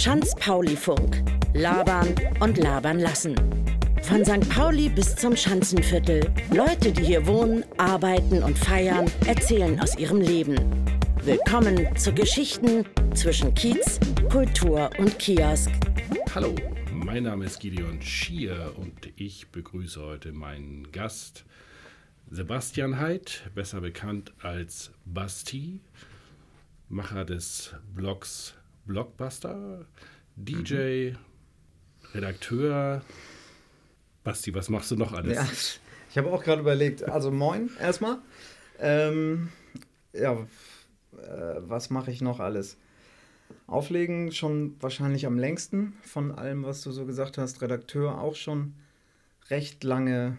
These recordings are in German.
Schanz-Pauli-Funk. Labern und labern lassen. Von St. Pauli bis zum Schanzenviertel. Leute, die hier wohnen, arbeiten und feiern, erzählen aus ihrem Leben. Willkommen zu Geschichten zwischen Kiez, Kultur und Kiosk. Hallo, mein Name ist Gideon Schier und ich begrüße heute meinen Gast Sebastian Heid, besser bekannt als Basti, Macher des Blogs Blockbuster, DJ, mhm. Redakteur. Basti, was machst du noch alles? Ja, ich habe auch gerade überlegt, also moin erstmal. Ähm, ja, äh, was mache ich noch alles? Auflegen schon wahrscheinlich am längsten von allem, was du so gesagt hast. Redakteur auch schon recht lange.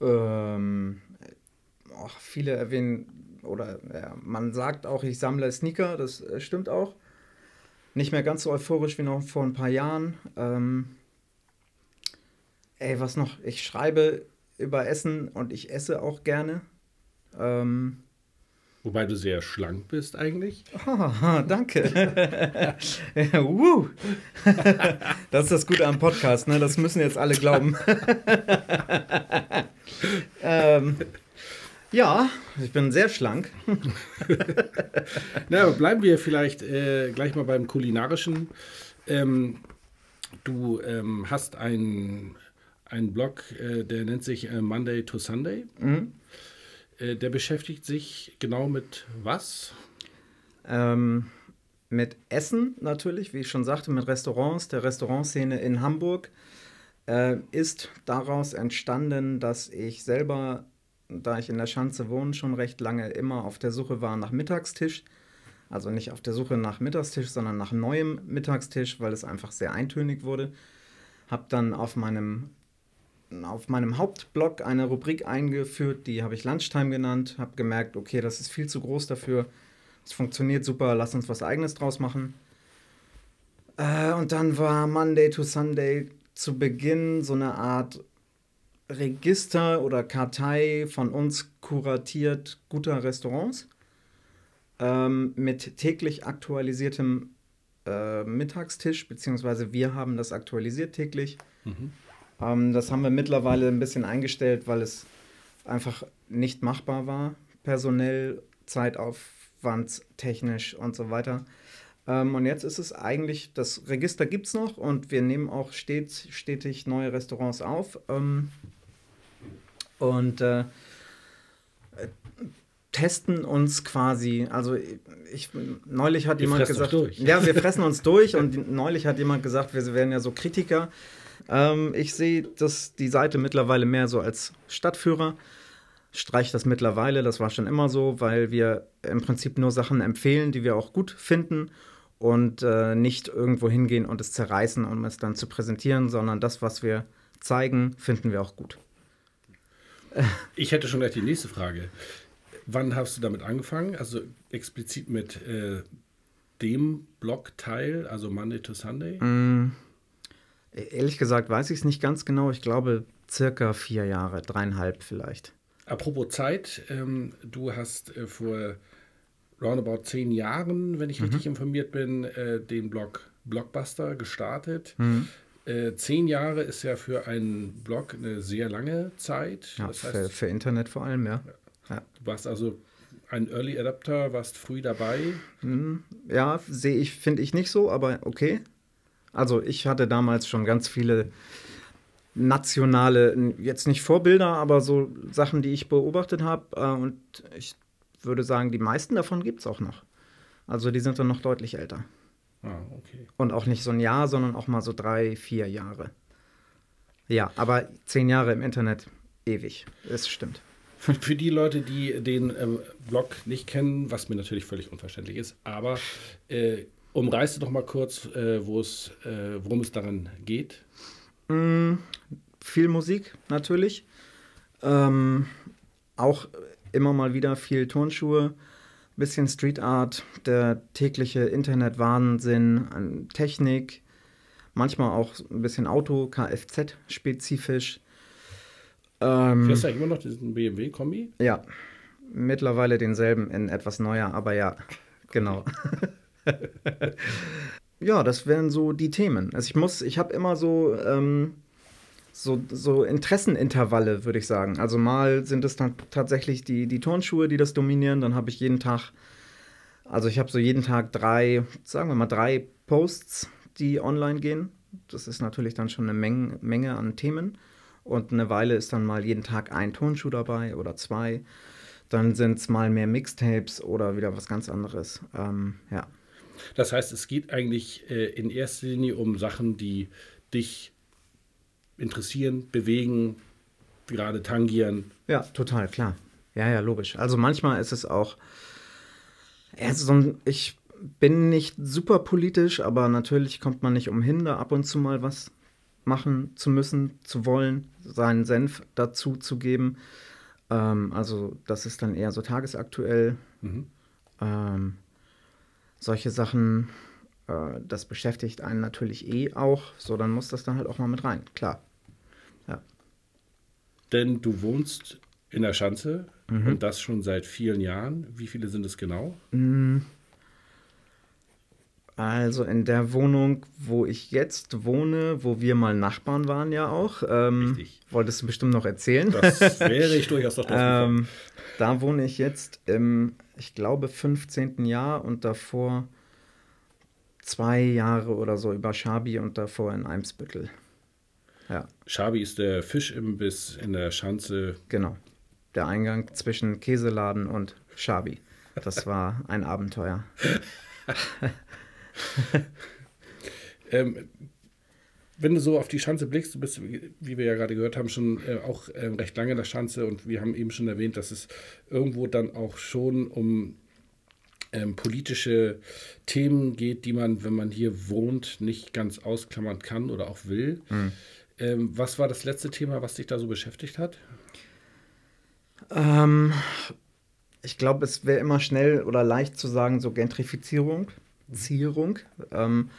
Ähm, oh, viele erwähnen, oder ja, man sagt auch, ich sammle Sneaker, das äh, stimmt auch. Nicht mehr ganz so euphorisch wie noch vor ein paar Jahren. Ähm, ey, was noch? Ich schreibe über Essen und ich esse auch gerne. Ähm, Wobei du sehr schlank bist eigentlich. Oh, danke. uh. das ist das Gute am Podcast, ne? Das müssen jetzt alle glauben. ähm, ja, ich bin sehr schlank. Na, bleiben wir vielleicht äh, gleich mal beim kulinarischen. Ähm, du ähm, hast einen Blog, äh, der nennt sich äh, Monday to Sunday. Mhm. Äh, der beschäftigt sich genau mit was? Ähm, mit Essen natürlich, wie ich schon sagte, mit Restaurants. Der Restaurantszene in Hamburg äh, ist daraus entstanden, dass ich selber da ich in der Schanze wohne, schon recht lange immer auf der Suche war nach Mittagstisch. Also nicht auf der Suche nach Mittagstisch, sondern nach neuem Mittagstisch, weil es einfach sehr eintönig wurde. Habe dann auf meinem, auf meinem Hauptblog eine Rubrik eingeführt, die habe ich Lunchtime genannt. Habe gemerkt, okay, das ist viel zu groß dafür. Es funktioniert super, lass uns was eigenes draus machen. Äh, und dann war Monday to Sunday zu Beginn so eine Art Register oder Kartei von uns kuratiert guter Restaurants ähm, mit täglich aktualisiertem äh, Mittagstisch, beziehungsweise wir haben das aktualisiert täglich. Mhm. Ähm, das haben wir mittlerweile ein bisschen eingestellt, weil es einfach nicht machbar war, personell, Zeitaufwand, technisch und so weiter. Ähm, und jetzt ist es eigentlich, das Register gibt es noch und wir nehmen auch stets, stetig neue Restaurants auf. Ähm, und äh, testen uns quasi. Also ich neulich hat wir jemand gesagt, ja, wir fressen uns durch und neulich hat jemand gesagt, wir werden ja so Kritiker. Ähm, ich sehe das die Seite mittlerweile mehr so als Stadtführer. Streich das mittlerweile, das war schon immer so, weil wir im Prinzip nur Sachen empfehlen, die wir auch gut finden und äh, nicht irgendwo hingehen und es zerreißen, um es dann zu präsentieren, sondern das, was wir zeigen, finden wir auch gut. Ich hätte schon gleich die nächste Frage. Wann hast du damit angefangen? Also explizit mit äh, dem Blogteil, also Monday to Sunday? Mm, ehrlich gesagt weiß ich es nicht ganz genau. Ich glaube circa vier Jahre, dreieinhalb vielleicht. Apropos Zeit, ähm, du hast äh, vor roundabout zehn Jahren, wenn ich mhm. richtig informiert bin, äh, den Blog Blockbuster gestartet. Mhm. Äh, zehn Jahre ist ja für einen Blog eine sehr lange Zeit. Ja, das heißt, für, für, Internet vor allem, ja. ja. Du warst also ein Early Adapter, warst früh dabei. Hm, ja, sehe ich, finde ich nicht so, aber okay. Also ich hatte damals schon ganz viele nationale, jetzt nicht Vorbilder, aber so Sachen, die ich beobachtet habe. Äh, und ich würde sagen, die meisten davon gibt es auch noch. Also die sind dann noch deutlich älter. Ah, okay. Und auch nicht so ein Jahr, sondern auch mal so drei, vier Jahre. Ja, aber zehn Jahre im Internet, ewig. Das stimmt. Für, für die Leute, die den ähm, Blog nicht kennen, was mir natürlich völlig unverständlich ist, aber äh, umreißt doch mal kurz, äh, äh, worum es daran geht. Mm, viel Musik natürlich. Ähm, auch immer mal wieder viel Turnschuhe, bisschen Street Art, der tägliche Internetwahnsinn, Technik, manchmal auch ein bisschen Auto, Kfz-spezifisch. Ähm, Fährst du eigentlich immer noch diesen BMW-Kombi? Ja, mittlerweile denselben in etwas neuer, aber ja. Genau. ja, das wären so die Themen. Also ich muss, ich habe immer so, ähm, so, so Interessenintervalle, würde ich sagen. Also mal sind es dann tatsächlich die, die Turnschuhe, die das dominieren. Dann habe ich jeden Tag, also ich habe so jeden Tag drei, sagen wir mal drei Posts, die online gehen. Das ist natürlich dann schon eine Menge, Menge an Themen. Und eine Weile ist dann mal jeden Tag ein Tonschuh dabei oder zwei. Dann sind es mal mehr Mixtapes oder wieder was ganz anderes. Ähm, ja. Das heißt, es geht eigentlich äh, in erster Linie um Sachen, die dich interessieren, bewegen, gerade tangieren. Ja, total, klar. Ja, ja, logisch. Also manchmal ist es auch, ja, so ein, ich bin nicht super politisch, aber natürlich kommt man nicht umhin, da ab und zu mal was machen zu müssen, zu wollen, seinen Senf dazu zu geben. Ähm, also das ist dann eher so tagesaktuell. Mhm. Ähm, solche Sachen, äh, das beschäftigt einen natürlich eh auch. So, dann muss das dann halt auch mal mit rein, klar. Denn du wohnst in der Schanze mhm. und das schon seit vielen Jahren. Wie viele sind es genau? Mhm. Also in der Wohnung, wo ich jetzt wohne, wo wir mal Nachbarn waren ja auch. Ähm, Richtig. Wolltest du bestimmt noch erzählen? Das wäre ich durchaus noch ähm, Da wohne ich jetzt im, ich glaube, 15. Jahr und davor zwei Jahre oder so über Schabi und davor in Eimsbüttel. Ja. Schabi ist der Fischimbiss in der Schanze. Genau. Der Eingang zwischen Käseladen und Schabi. Das war ein Abenteuer. ähm, wenn du so auf die Schanze blickst, du bist, wie wir ja gerade gehört haben, schon äh, auch äh, recht lange in der Schanze und wir haben eben schon erwähnt, dass es irgendwo dann auch schon um ähm, politische Themen geht, die man, wenn man hier wohnt, nicht ganz ausklammern kann oder auch will. Mhm. Ähm, was war das letzte Thema, was dich da so beschäftigt hat? Ähm, ich glaube, es wäre immer schnell oder leicht zu sagen, so Gentrifizierung. Zierung. Ähm,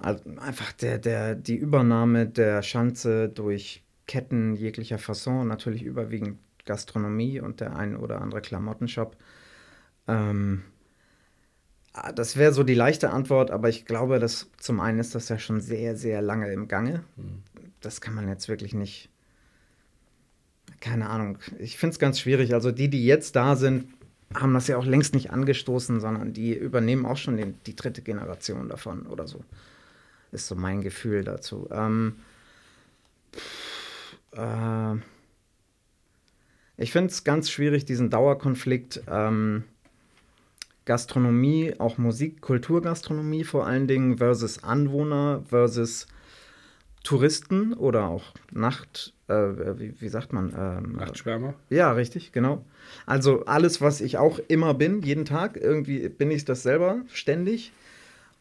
einfach der, der, die Übernahme der Schanze durch Ketten jeglicher Fasson, natürlich überwiegend Gastronomie und der ein oder andere Klamottenshop. Ähm, ah, das wäre so die leichte Antwort, aber ich glaube, dass zum einen ist das ja schon sehr, sehr lange im Gange. Mhm. Das kann man jetzt wirklich nicht. Keine Ahnung. Ich finde es ganz schwierig. Also die, die jetzt da sind, haben das ja auch längst nicht angestoßen, sondern die übernehmen auch schon den, die dritte Generation davon oder so. Ist so mein Gefühl dazu. Ähm, äh, ich finde es ganz schwierig, diesen Dauerkonflikt ähm, Gastronomie, auch Musik, Kulturgastronomie vor allen Dingen versus Anwohner versus Touristen oder auch Nacht, äh, wie, wie, sagt man? Ähm, Nachtschwärmer? Ja, richtig, genau. Also alles, was ich auch immer bin, jeden Tag, irgendwie bin ich das selber ständig.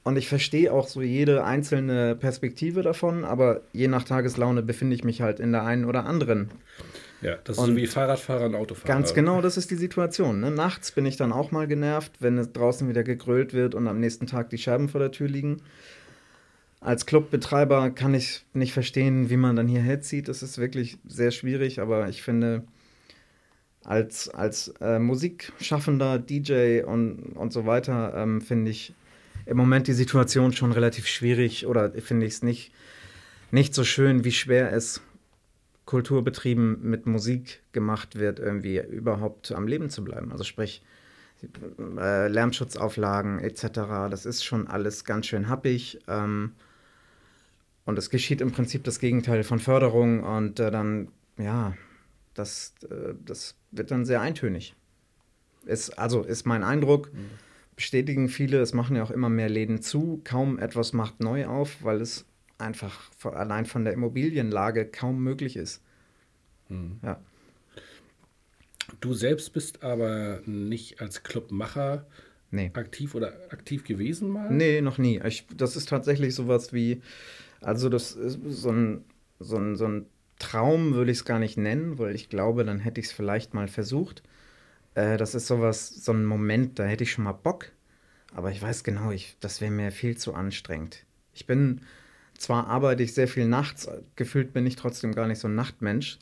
Und ich verstehe auch so jede einzelne Perspektive davon, aber je nach Tageslaune befinde ich mich halt in der einen oder anderen. Ja, das ist und so wie Fahrradfahrer und Autofahrer. Ganz genau, das ist die Situation. Ne? Nachts bin ich dann auch mal genervt, wenn es draußen wieder gegrölt wird und am nächsten Tag die Scheiben vor der Tür liegen. Als Clubbetreiber kann ich nicht verstehen, wie man dann hierher zieht. Das ist wirklich sehr schwierig, aber ich finde, als, als äh, Musikschaffender, DJ und, und so weiter, ähm, finde ich im Moment die Situation schon relativ schwierig oder finde ich es nicht, nicht so schön, wie schwer es Kulturbetrieben mit Musik gemacht wird, irgendwie überhaupt am Leben zu bleiben. Also sprich, äh, Lärmschutzauflagen etc., das ist schon alles ganz schön happig. Ähm, und es geschieht im Prinzip das Gegenteil von Förderung und äh, dann, ja, das, äh, das wird dann sehr eintönig. Ist, also ist mein Eindruck, mhm. bestätigen viele, es machen ja auch immer mehr Läden zu, kaum etwas macht neu auf, weil es einfach von, allein von der Immobilienlage kaum möglich ist. Mhm. Ja. Du selbst bist aber nicht als Clubmacher nee. aktiv oder aktiv gewesen mal? Nee, noch nie. Ich, das ist tatsächlich sowas wie, also das ist so ein, so ein, so ein Traum würde ich es gar nicht nennen, weil ich glaube, dann hätte ich es vielleicht mal versucht. Äh, das ist sowas, so ein Moment, da hätte ich schon mal Bock. Aber ich weiß genau, ich, das wäre mir viel zu anstrengend. Ich bin, zwar arbeite ich sehr viel nachts, gefühlt bin ich trotzdem gar nicht so ein Nachtmensch.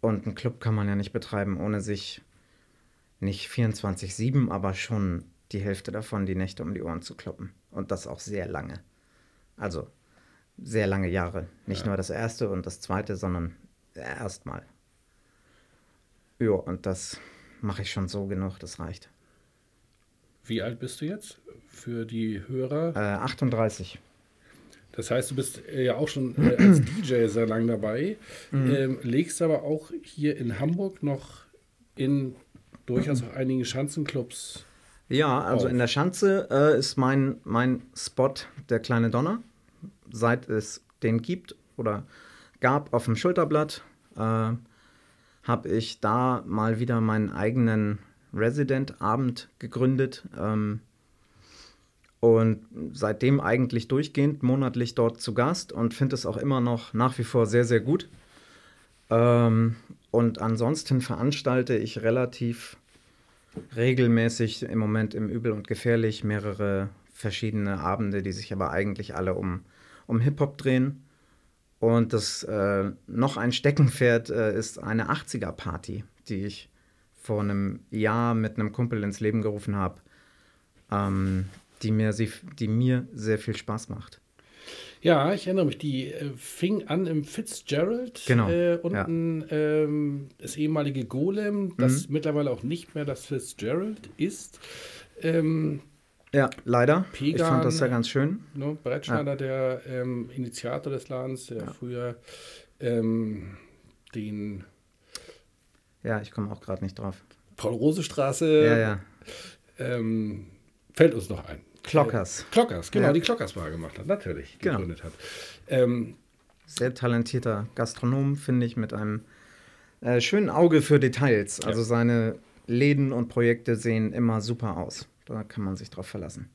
Und einen Club kann man ja nicht betreiben, ohne sich nicht 24-7, aber schon die Hälfte davon die Nächte um die Ohren zu kloppen. Und das auch sehr lange. Also sehr lange Jahre. Nicht ja. nur das erste und das zweite, sondern erstmal. Ja, und das mache ich schon so genug, das reicht. Wie alt bist du jetzt für die Hörer? Äh, 38. Das heißt, du bist äh, ja auch schon äh, als DJ sehr lang dabei, mhm. ähm, legst aber auch hier in Hamburg noch in durchaus auch einigen Schanzenclubs. Ja, also auf. in der Schanze äh, ist mein, mein Spot der kleine Donner, seit es den gibt oder gab auf dem Schulterblatt. Äh, habe ich da mal wieder meinen eigenen Resident-Abend gegründet. Ähm, und seitdem eigentlich durchgehend monatlich dort zu Gast und finde es auch immer noch nach wie vor sehr, sehr gut. Ähm, und ansonsten veranstalte ich relativ regelmäßig im Moment im Übel und Gefährlich mehrere verschiedene Abende, die sich aber eigentlich alle um, um Hip-Hop drehen. Und das äh, noch ein Steckenpferd äh, ist eine 80er-Party, die ich vor einem Jahr mit einem Kumpel ins Leben gerufen habe, ähm, die, mir, die mir sehr viel Spaß macht. Ja, ich erinnere mich, die äh, fing an im Fitzgerald. Genau. Äh, unten ja. ähm, das ehemalige Golem, das mhm. mittlerweile auch nicht mehr das Fitzgerald ist. Ähm, ja, leider. Pegan, ich fand das ja ganz schön. Ne, Brettschneider, ja. der ähm, Initiator des Ladens, der ja. früher ähm, den. Ja, ich komme auch gerade nicht drauf. Paul-Rose-Straße. Ja, ja. Ähm, fällt uns noch ein. Klockers. Äh, Klockers, genau, ja. die Klockers-Bar gemacht hat, natürlich, genau. gegründet hat. Ähm, Sehr talentierter Gastronom, finde ich, mit einem äh, schönen Auge für Details. Also ja. seine Läden und Projekte sehen immer super aus. Da kann man sich drauf verlassen.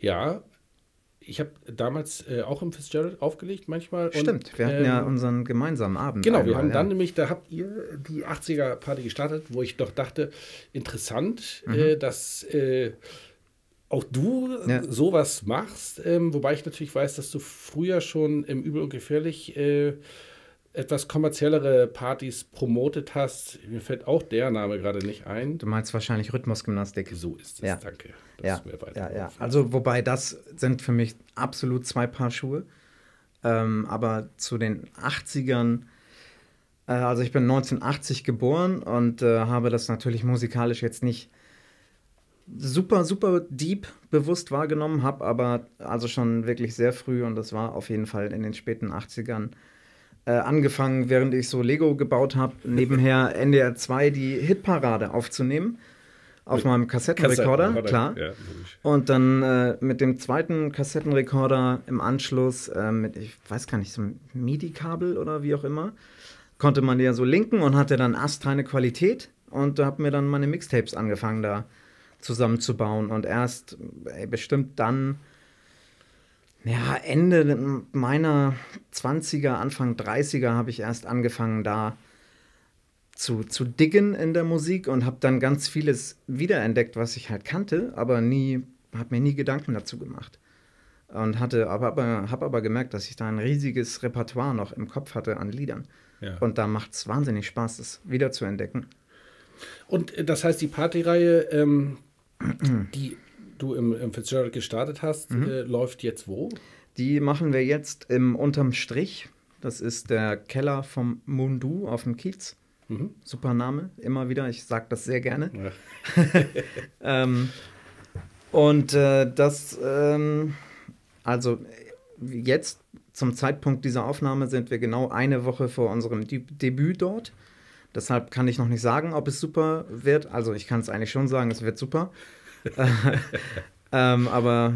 Ja, ich habe damals äh, auch im Fitzgerald aufgelegt manchmal. Stimmt, und, wir hatten ähm, ja unseren gemeinsamen Abend. Genau, einmal, wir haben ja. dann nämlich, da habt ihr die 80er-Party gestartet, wo ich doch dachte, interessant, mhm. äh, dass äh, auch du ja. sowas machst. Ähm, wobei ich natürlich weiß, dass du früher schon im Übel und Gefährlich äh, etwas kommerziellere Partys promotet hast. Mir fällt auch der Name gerade nicht ein. Du meinst wahrscheinlich Rhythmusgymnastik. So ist es, ja. danke. Ja. ja, ja. Also wobei das sind für mich absolut zwei Paar Schuhe. Ähm, aber zu den 80ern, äh, also ich bin 1980 geboren und äh, habe das natürlich musikalisch jetzt nicht super, super deep bewusst wahrgenommen, habe aber also schon wirklich sehr früh und das war auf jeden Fall in den späten 80ern äh, angefangen, während ich so Lego gebaut habe, nebenher NDR 2 die Hitparade aufzunehmen. Auf meinem Kassettenrekorder, Kassetten, klar. Ja, und dann äh, mit dem zweiten Kassettenrekorder im Anschluss äh, mit, ich weiß gar nicht, so einem MIDI-Kabel oder wie auch immer, konnte man die ja so linken und hatte dann astreine Qualität. Und da habe mir dann meine Mixtapes angefangen, da zusammenzubauen. Und erst ey, bestimmt dann ja, Ende meiner 20er, Anfang 30er habe ich erst angefangen, da zu, zu diggen in der Musik und habe dann ganz vieles wiederentdeckt, was ich halt kannte, aber nie, habe mir nie Gedanken dazu gemacht. Und hatte aber, aber, habe aber gemerkt, dass ich da ein riesiges Repertoire noch im Kopf hatte an Liedern. Ja. Und da macht es wahnsinnig Spaß, das wiederzuentdecken. Und äh, das heißt, die Partyreihe, ähm, die du im, im Fitzgerald gestartet hast, mhm. äh, läuft jetzt wo? Die machen wir jetzt im Unterm Strich. Das ist der Keller vom Mundu auf dem Kiez. Mhm. Super Name, immer wieder. Ich sage das sehr gerne. Ja. ähm, und äh, das, ähm, also jetzt zum Zeitpunkt dieser Aufnahme sind wir genau eine Woche vor unserem De Debüt dort. Deshalb kann ich noch nicht sagen, ob es super wird. Also ich kann es eigentlich schon sagen, es wird super. ähm, aber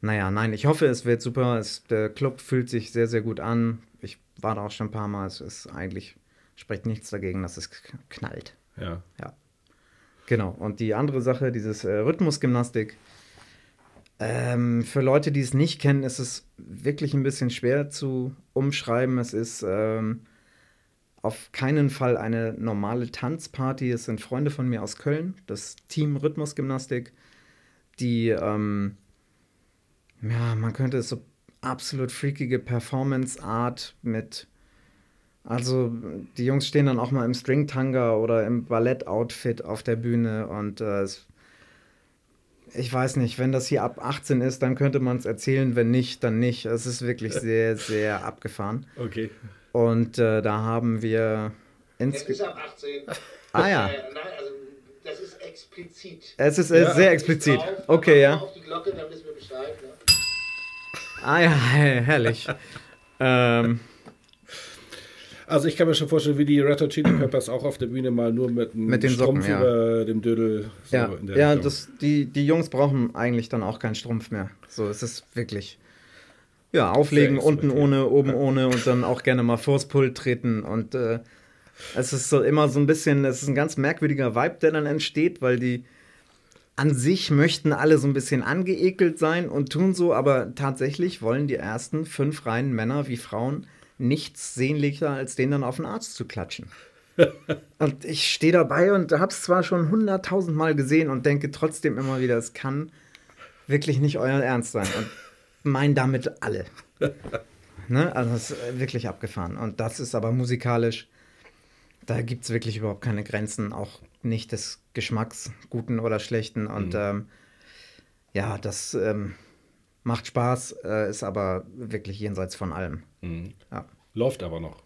naja, nein, ich hoffe, es wird super. Es, der Club fühlt sich sehr, sehr gut an. Ich war da auch schon ein paar Mal. Es ist eigentlich, spricht nichts dagegen, dass es knallt. Ja. Ja. Genau. Und die andere Sache, dieses äh, Rhythmusgymnastik. Ähm, für Leute, die es nicht kennen, ist es wirklich ein bisschen schwer zu umschreiben. Es ist ähm, auf keinen Fall eine normale Tanzparty. Es sind Freunde von mir aus Köln, das Team Rhythmusgymnastik, die, ähm, ja, man könnte es so absolut freakige Performance-Art mit, also die Jungs stehen dann auch mal im Stringtanga oder im Ballett-Outfit auf der Bühne und äh, es ich weiß nicht, wenn das hier ab 18 ist, dann könnte man es erzählen, wenn nicht, dann nicht. Es ist wirklich sehr, sehr abgefahren. Okay. Und äh, da haben wir insgesamt. ab 18. Ah ja. Äh, nein, also das ist explizit. Es ist äh, Ja. sehr explizit. Drauf, Okay, ja. Auf die Glocke, dann wissen wir Bescheid. Ne? Ah ja, her- herrlich. ähm, Also ich kann mir schon vorstellen, wie die Red Hot Chili Peppers auch auf der Bühne mal nur mit einem Mit den Socken, Strumpf ja. über dem Dödel. so ja, in der ja das, die, die Jungs brauchen eigentlich dann auch keinen Strumpf mehr. So, es ist wirklich. Ja, auflegen, unten ohne, oben ohne und dann auch gerne mal vors Pult treten. Und äh, es ist so immer so ein bisschen, es ist ein ganz merkwürdiger Vibe, der dann entsteht, weil die an sich möchten alle so ein bisschen angeekelt sein und tun so, aber tatsächlich wollen die ersten fünf Reihen Männer wie Frauen nichts sehnlicher, als denen dann auf den Arzt zu klatschen. Und ich stehe dabei und habe es zwar schon hunderttausend Mal gesehen und denke trotzdem immer wieder, es kann wirklich nicht euer Ernst sein. Und mein damit alle. ne? Also es ist wirklich abgefahren. Und das ist aber musikalisch, da gibt es wirklich überhaupt keine Grenzen, auch nicht des Geschmacks, guten oder schlechten. Und ähm, ja, das ähm, macht Spaß, äh, ist aber wirklich jenseits von allem. Mhm. Ja. Läuft aber noch.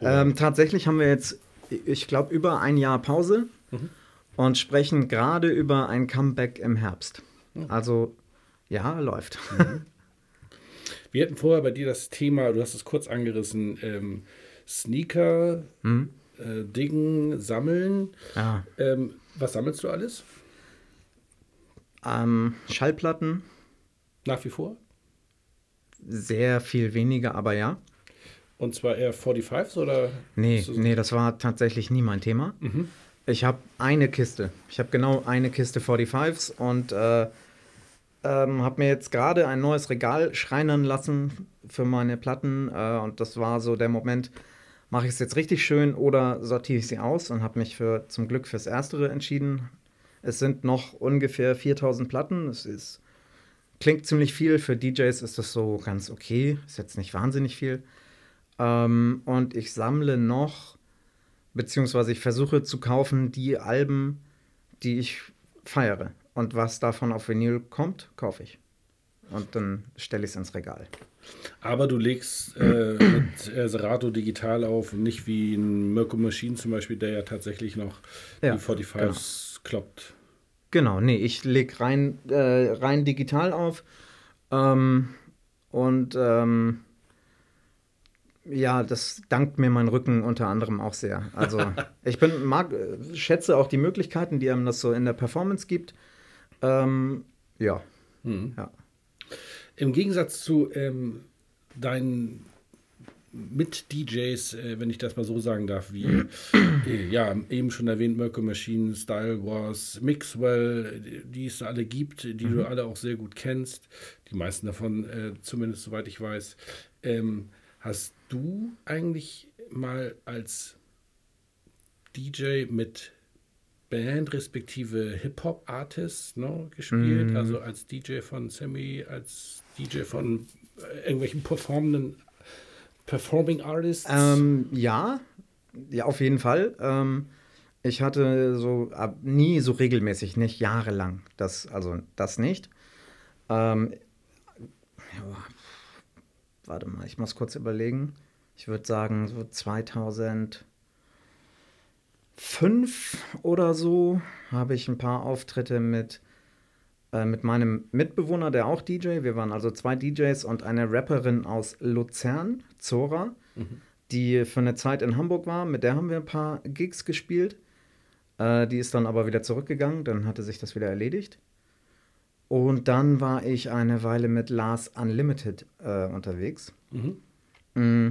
Ähm, tatsächlich haben wir jetzt, ich glaube, über ein Jahr Pause und sprechen gerade über ein Comeback im Herbst. Also, ja, läuft. Wir hatten vorher bei dir das Thema, du hast es kurz angerissen, ähm, Sneaker, Mhm. äh, Dingen, Sammeln. ja. Ähm, was sammelst du alles? ähm, Schallplatten, Nach wie vor? sehr viel weniger, aber ja. Und zwar eher 45s oder? Nee, das- nee, das war tatsächlich nie mein Thema. Ich habe eine Kiste. Ich habe genau eine Kiste 45s und äh, ähm, habe mir jetzt gerade ein neues Regal schreinern lassen für meine Platten. Äh, und das war so der Moment, mache ich es jetzt richtig schön oder sortiere ich sie aus und habe mich für zum Glück fürs Erstere entschieden. Es sind noch ungefähr 4000 Platten. Es ist, klingt ziemlich viel. Für DJs ist das so ganz okay. Ist jetzt nicht wahnsinnig viel. Ähm, und ich sammle noch, beziehungsweise ich versuche zu kaufen, die Alben, die ich feiere. Und was davon auf Vinyl kommt, kaufe ich. Und dann stelle ich es ins Regal. Aber du legst äh, mit äh, Serato digital auf, und nicht wie ein Mirko Machine zum Beispiel, der ja tatsächlich noch Ja, die 45s kloppt. Genau, nee, ich lege rein, äh, rein digital auf. Ähm, und ähm, ja, das dankt mir mein Rücken unter anderem auch sehr. Also ich bin, mag, äh, schätze auch die Möglichkeiten, die einem das so in der Performance gibt. Ähm, ja. ja. Im Gegensatz zu ähm, deinen Mit-DJs, äh, wenn ich das mal so sagen darf, wie äh, ja, eben schon erwähnt, Mirko Machine, Style Wars, Mixwell, die- es alle gibt, die du alle auch sehr gut kennst, die meisten davon äh, zumindest soweit ich weiß. Ähm, hast du eigentlich mal als DJ mit Band respektive Hip-Hop-Artist ne, gespielt, also als DJ von Sammy, als DJ von äh, irgendwelchen performenden Performing Artists. Ähm, ja, ja, auf jeden Fall. Ähm, ich hatte so ab, nie so regelmäßig, nicht jahrelang. Das, also das nicht. Ähm, ja, warte mal, ich muss kurz überlegen. Ich würde sagen, so 2005 oder so habe ich ein paar Auftritte mit, äh, mit meinem Mitbewohner, der auch DJ. Wir waren also zwei DJs und eine Rapperin aus Luzern, Zora, die für eine Zeit in Hamburg war. Mit der haben wir ein paar Gigs gespielt. Äh, die ist dann aber wieder zurückgegangen, dann hatte sich das wieder erledigt. Und dann war ich eine Weile mit Lars Unlimited äh, unterwegs. Mm.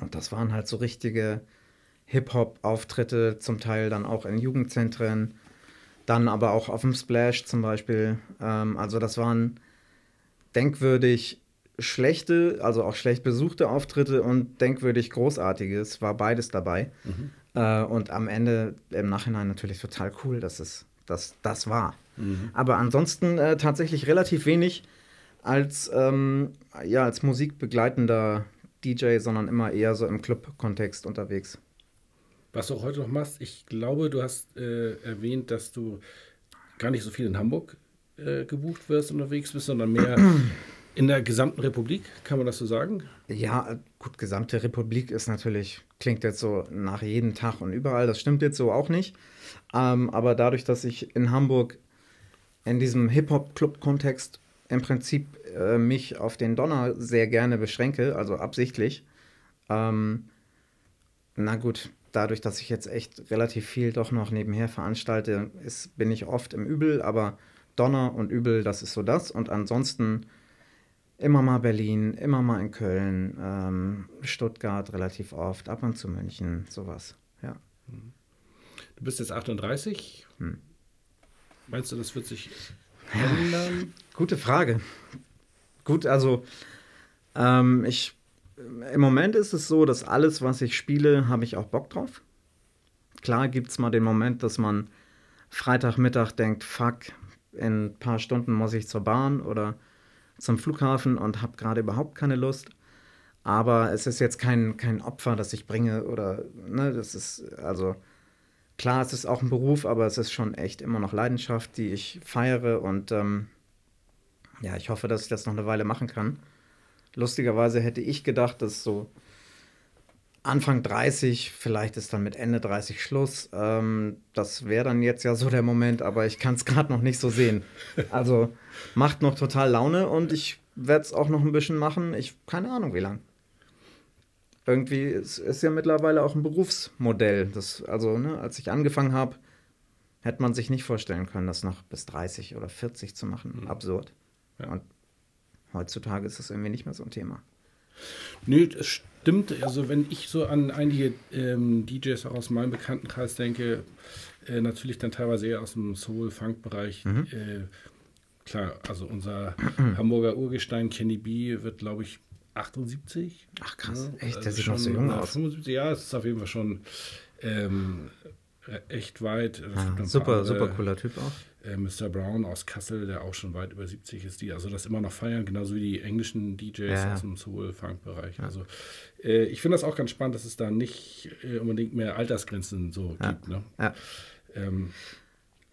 Und das waren halt so richtige Hip-Hop-Auftritte, zum Teil dann auch in Jugendzentren, dann aber auch auf dem Splash zum Beispiel. Ähm, also das waren denkwürdig schlechte, also auch schlecht besuchte Auftritte und denkwürdig großartige. Es war beides dabei. Äh, und am Ende im Nachhinein natürlich total cool, dass es dass das war. Aber ansonsten äh, tatsächlich relativ wenig als, ähm, ja, als musikbegleitender DJ, sondern immer eher so im Club-Kontext unterwegs. Was du auch heute noch machst, ich glaube, du hast äh, erwähnt, dass du gar nicht so viel in Hamburg äh, gebucht wirst, unterwegs bist, sondern mehr in der gesamten Republik, kann man das so sagen? Ja, gut, gesamte Republik ist natürlich, klingt jetzt so nach jedem Tag und überall, das stimmt jetzt so auch nicht. Ähm, aber dadurch, dass ich in Hamburg in diesem Hip-Hop-Club-Kontext im Prinzip äh, mich auf den Donner sehr gerne beschränke, also absichtlich, ähm, na gut, dadurch, dass ich jetzt echt relativ viel doch noch nebenher veranstalte, ist, bin ich oft im Übel, aber Donner und Übel, das ist so das. Und ansonsten immer mal Berlin, immer mal in Köln, ähm, Stuttgart relativ oft, ab und zu München, sowas, ja. Du bist jetzt 38. Hm. Meinst du, das wird sich ändern? Gute Frage. Gut, also ähm, ich im Moment ist es so, dass alles, was ich spiele, habe ich auch Bock drauf. Klar gibt es mal den Moment, dass man Freitagmittag denkt, fuck, in ein paar Stunden muss ich zur Bahn oder zum Flughafen und habe gerade überhaupt keine Lust. Aber es ist jetzt kein, kein Opfer, das ich bringe oder, ne, das ist, also klar, es ist auch ein Beruf, aber es ist schon echt immer noch Leidenschaft, die ich feiere und ähm, ja, ich hoffe, dass ich das noch eine Weile machen kann. Lustigerweise hätte ich gedacht, dass so Anfang 30, vielleicht ist dann mit Ende 30 Schluss. Ähm, das wäre dann jetzt ja so der Moment, aber ich kann es gerade noch nicht so sehen. Also macht noch total Laune und ich werde es auch noch ein bisschen machen. Ich keine Ahnung, wie lang. Irgendwie ist, ist ja mittlerweile auch ein Berufsmodell. Das, also, ne, als ich angefangen habe, hätte man sich nicht vorstellen können, das noch bis 30 oder 40 zu machen. Mhm. Absurd. Ja. Und heutzutage ist das irgendwie nicht mehr so ein Thema. Nö, das stimmt. Also wenn ich so an einige ähm, DJs aus meinem Bekanntenkreis denke, äh, natürlich dann teilweise eher aus dem Soul-Funk-Bereich. Mhm. Äh, klar, also unser Hamburger Urgestein Kenny B wird, glaube ich, 78. Ach krass, ja, echt, der also sieht noch so jung aus. 75, ja, es ist auf jeden Fall schon ähm, echt weit. Ah, super, andere, super cooler Typ auch. Äh, Mr. Brown aus Kassel, der auch schon weit über 70 ist, die also das immer noch feiern, genauso wie die englischen DJs ja. aus dem Soul-Funk-Bereich. Ja. Also äh, ich finde das auch ganz spannend, dass es da nicht äh, unbedingt mehr Altersgrenzen so ja. gibt. Ne? Ähm,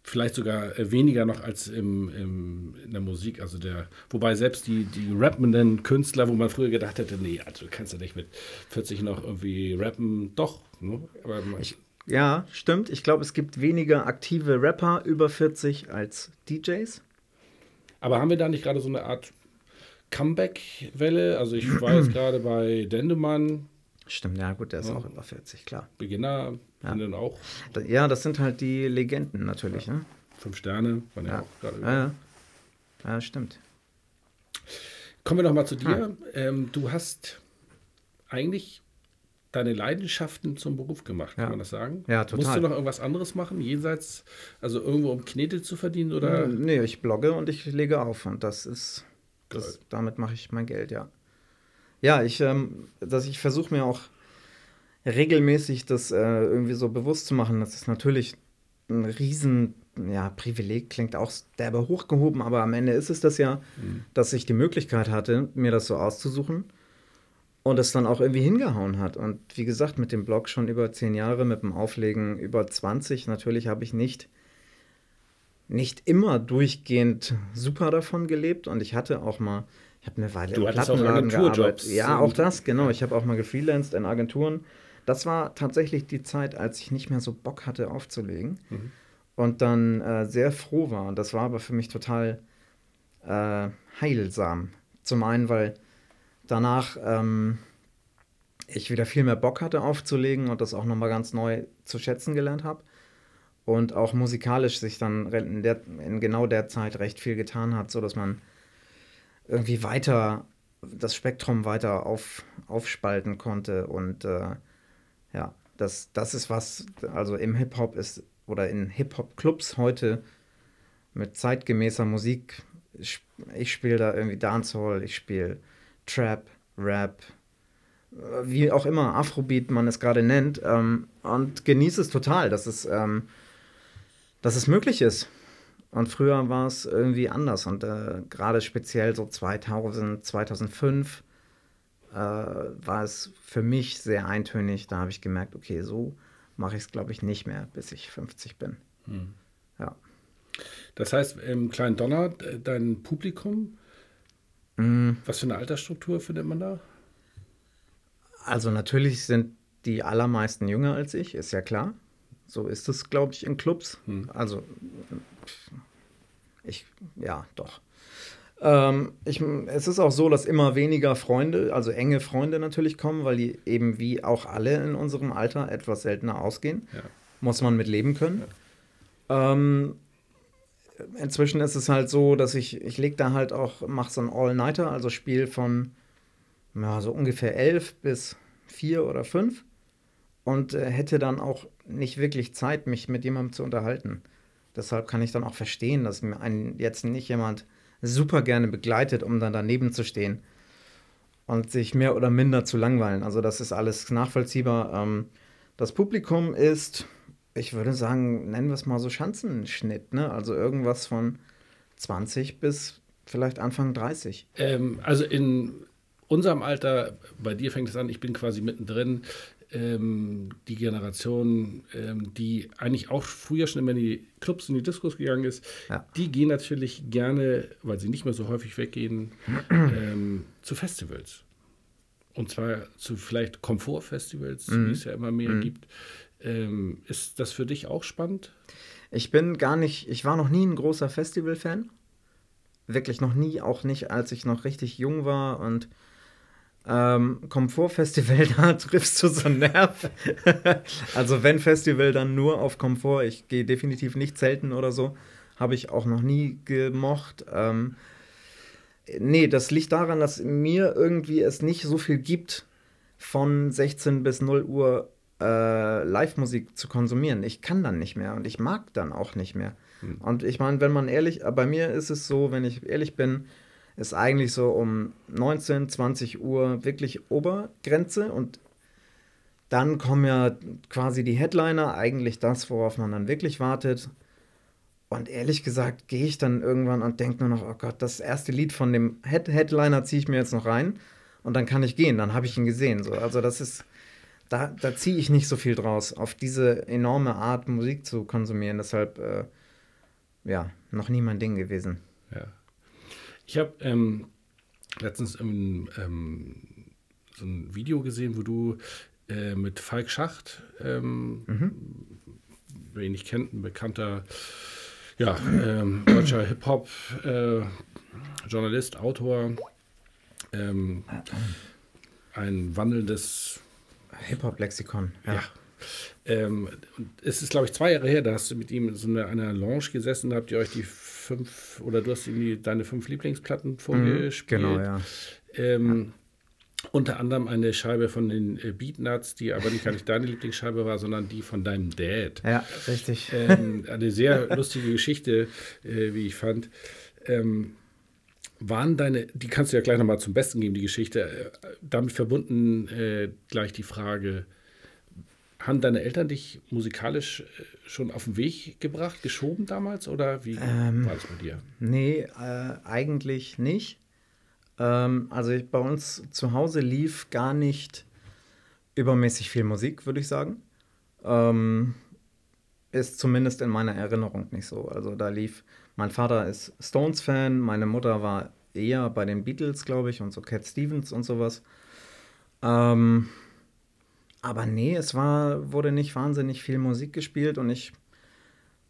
vielleicht sogar äh, weniger noch als im, im, in der Musik. Also der, wobei selbst die, die rappenden Künstler, wo man früher gedacht hätte, nee, also du kannst ja nicht mit 40 noch irgendwie rappen, doch. Ne? Aber ich, ja, stimmt. Ich glaube, es gibt weniger aktive Rapper über 40 als DJs. Aber haben wir da nicht gerade so eine Art Comeback-Welle? Also ich war jetzt gerade bei Dendemann. Stimmt, ja gut, der ist ja. auch über 40, klar. Beginner, ja. dann auch. Ja, das sind halt die Legenden natürlich. Ja. Ne? Fünf Sterne, waren ja, ja auch gerade über. Ja, ja. stimmt. Kommen wir noch mal zu dir. Ah. Ähm, du hast eigentlich deine Leidenschaften zum Beruf gemacht, kann ja. man das sagen? Ja, total. Musst du noch irgendwas anderes machen, jenseits, also irgendwo um Knete zu verdienen oder? Nee, ich blogge und ich lege auf und das ist, das, damit mache ich mein Geld, ja. Ja, ich, ähm, dass ich versuche mir auch regelmäßig das äh, irgendwie so bewusst zu machen, das ist natürlich ein riesen ja, Privileg klingt auch derbe hochgehoben, aber am Ende ist es das ja, mhm. dass ich die Möglichkeit hatte, mir das so auszusuchen und es dann auch irgendwie hingehauen hat. Und wie gesagt, mit dem Blog schon über zehn Jahre, mit dem Auflegen über 20. Natürlich habe ich nicht, nicht immer durchgehend super davon gelebt und ich hatte auch mal, ich habe eine Weile du im Plattenladen gearbeitet. Ja, auch das, genau. Ich habe auch mal gefreelanced in Agenturen. Das war tatsächlich die Zeit, als ich nicht mehr so Bock hatte aufzulegen mhm. und dann äh, sehr froh war. Und das war aber für mich total äh, heilsam. Zum einen, weil danach ähm, ich wieder viel mehr Bock hatte aufzulegen und das auch nochmal ganz neu zu schätzen gelernt habe. Und auch musikalisch sich dann in, der, in, genau der Zeit recht viel getan hat, sodass man irgendwie weiter das Spektrum weiter auf, aufspalten konnte. Und äh, ja, das, das ist was, also im Hip-Hop ist oder in Hip-Hop-Clubs heute mit zeitgemäßer Musik, ich, ich spiele da irgendwie Dancehall, ich spiele Trap, Rap, wie auch immer, Afrobeat man es gerade nennt, ähm, und genieße es total, dass es, ähm, dass es möglich ist. Und früher war es irgendwie anders und äh, gerade speziell so 2000, 2005 äh, war es für mich sehr eintönig. Da habe ich gemerkt, okay, so mache ich es, glaube ich, nicht mehr, bis ich 50 bin. Hm. Ja. Das heißt, im kleinen Donner, dein Publikum, Mm. was für eine Altersstruktur findet man da? Also natürlich sind die allermeisten jünger als ich, ist ja klar. So ist es, glaube ich, in Clubs. Also ich, ja, doch. Ähm, ich, es ist auch so, dass immer weniger Freunde, also enge Freunde natürlich kommen, weil die eben wie auch alle in unserem Alter etwas seltener ausgehen. Ja. Muss man mit leben können. Ähm, inzwischen ist es halt so, dass ich, ich leg da halt auch, mache so einen All-Nighter, also Spiel von ja, so ungefähr elf bis vier oder fünf und äh, hätte dann auch nicht wirklich Zeit, mich mit jemandem zu unterhalten. Deshalb kann ich dann auch verstehen, dass mir einen jetzt nicht jemand super gerne begleitet, um dann daneben zu stehen und sich mehr oder minder zu langweilen. Also das ist alles nachvollziehbar. Ähm, das Publikum ist, ich würde sagen, nennen wir es mal so Schanzenschnitt, ne? Also irgendwas von 20 bis vielleicht Anfang 30. Ähm, also in unserem Alter, bei dir fängt es an, ich bin quasi mittendrin, ähm, die Generation, ähm, die eigentlich auch früher schon immer in die Clubs, in die Diskos gegangen ist, Ja. die gehen natürlich gerne, weil sie nicht mehr so häufig weggehen, ähm, zu Festivals. Und zwar zu vielleicht Komfortfestivals, wie es ja immer mehr gibt. Ähm, ist das für dich auch spannend? Ich bin gar nicht, ich war noch nie ein großer Festival-Fan. Wirklich noch nie, auch nicht, als ich noch richtig jung war und ähm, Komfortfestival, da triffst du so einen Nerv. also wenn Festival, dann nur auf Komfort. Ich gehe definitiv nicht zelten oder so. Habe ich auch noch nie gemocht. Ähm, nee, das liegt daran, dass mir irgendwie es nicht so viel gibt, von 16 bis 0 Uhr äh, Live-Musik zu konsumieren. Ich kann dann nicht mehr und ich mag dann auch nicht mehr. Und ich meine, wenn man ehrlich, äh, bei mir ist es so, wenn ich ehrlich bin, ist eigentlich so um 19, 20 Uhr wirklich Obergrenze und dann kommen ja quasi die Headliner, eigentlich das, worauf man dann wirklich wartet. Und ehrlich gesagt gehe ich dann irgendwann und denke nur noch, oh Gott, das erste Lied von dem Head Headliner ziehe ich mir jetzt noch rein und dann kann ich gehen, dann habe ich ihn gesehen. So. Also das ist, da, da ziehe ich nicht so viel draus, auf diese enorme Art Musik zu konsumieren. Deshalb, äh, ja, noch nie mein Ding gewesen. Ja. Ich habe ähm, letztens im, ähm, so ein Video gesehen, wo du äh, mit Falk Schacht, ähm, wer ihn nicht kennt, ein bekannter ja, ähm, deutscher Hip-Hop, äh, Journalist, Autor, ähm, ein wandelndes Hip-Hop-Lexikon. ja. Ähm, und es ist, glaube ich, zwei Jahre her, da hast du mit ihm in so einer, einer Lounge gesessen, da habt ihr euch die fünf, oder du hast ihm die, deine fünf Lieblingsplatten vorgespielt. Genau, ja. Ähm, Unter anderem eine Scheibe von den äh, Beatnuts, die aber nicht gar nicht deine Lieblingsscheibe war, sondern die von deinem Dad. Ja, richtig. Ähm, eine sehr lustige Geschichte, äh, wie ich fand. Ähm, waren deine, die kannst du ja gleich nochmal zum Besten geben, die Geschichte. Äh, damit verbunden äh, gleich die Frage, haben deine Eltern dich musikalisch äh, schon auf den Weg gebracht, geschoben damals oder wie Ähm. war das bei dir? Nee, äh, eigentlich nicht. Ähm, also ich, bei uns zu Hause lief gar nicht übermäßig viel Musik, würde ich sagen. Ähm, ist zumindest in meiner Erinnerung nicht so. Also da lief, mein Vater ist Stones-Fan, meine Mutter war eher bei den Beatles, glaube ich, und so Cat Stevens und sowas. Ähm, aber nee, es war, wurde nicht wahnsinnig viel Musik gespielt und ich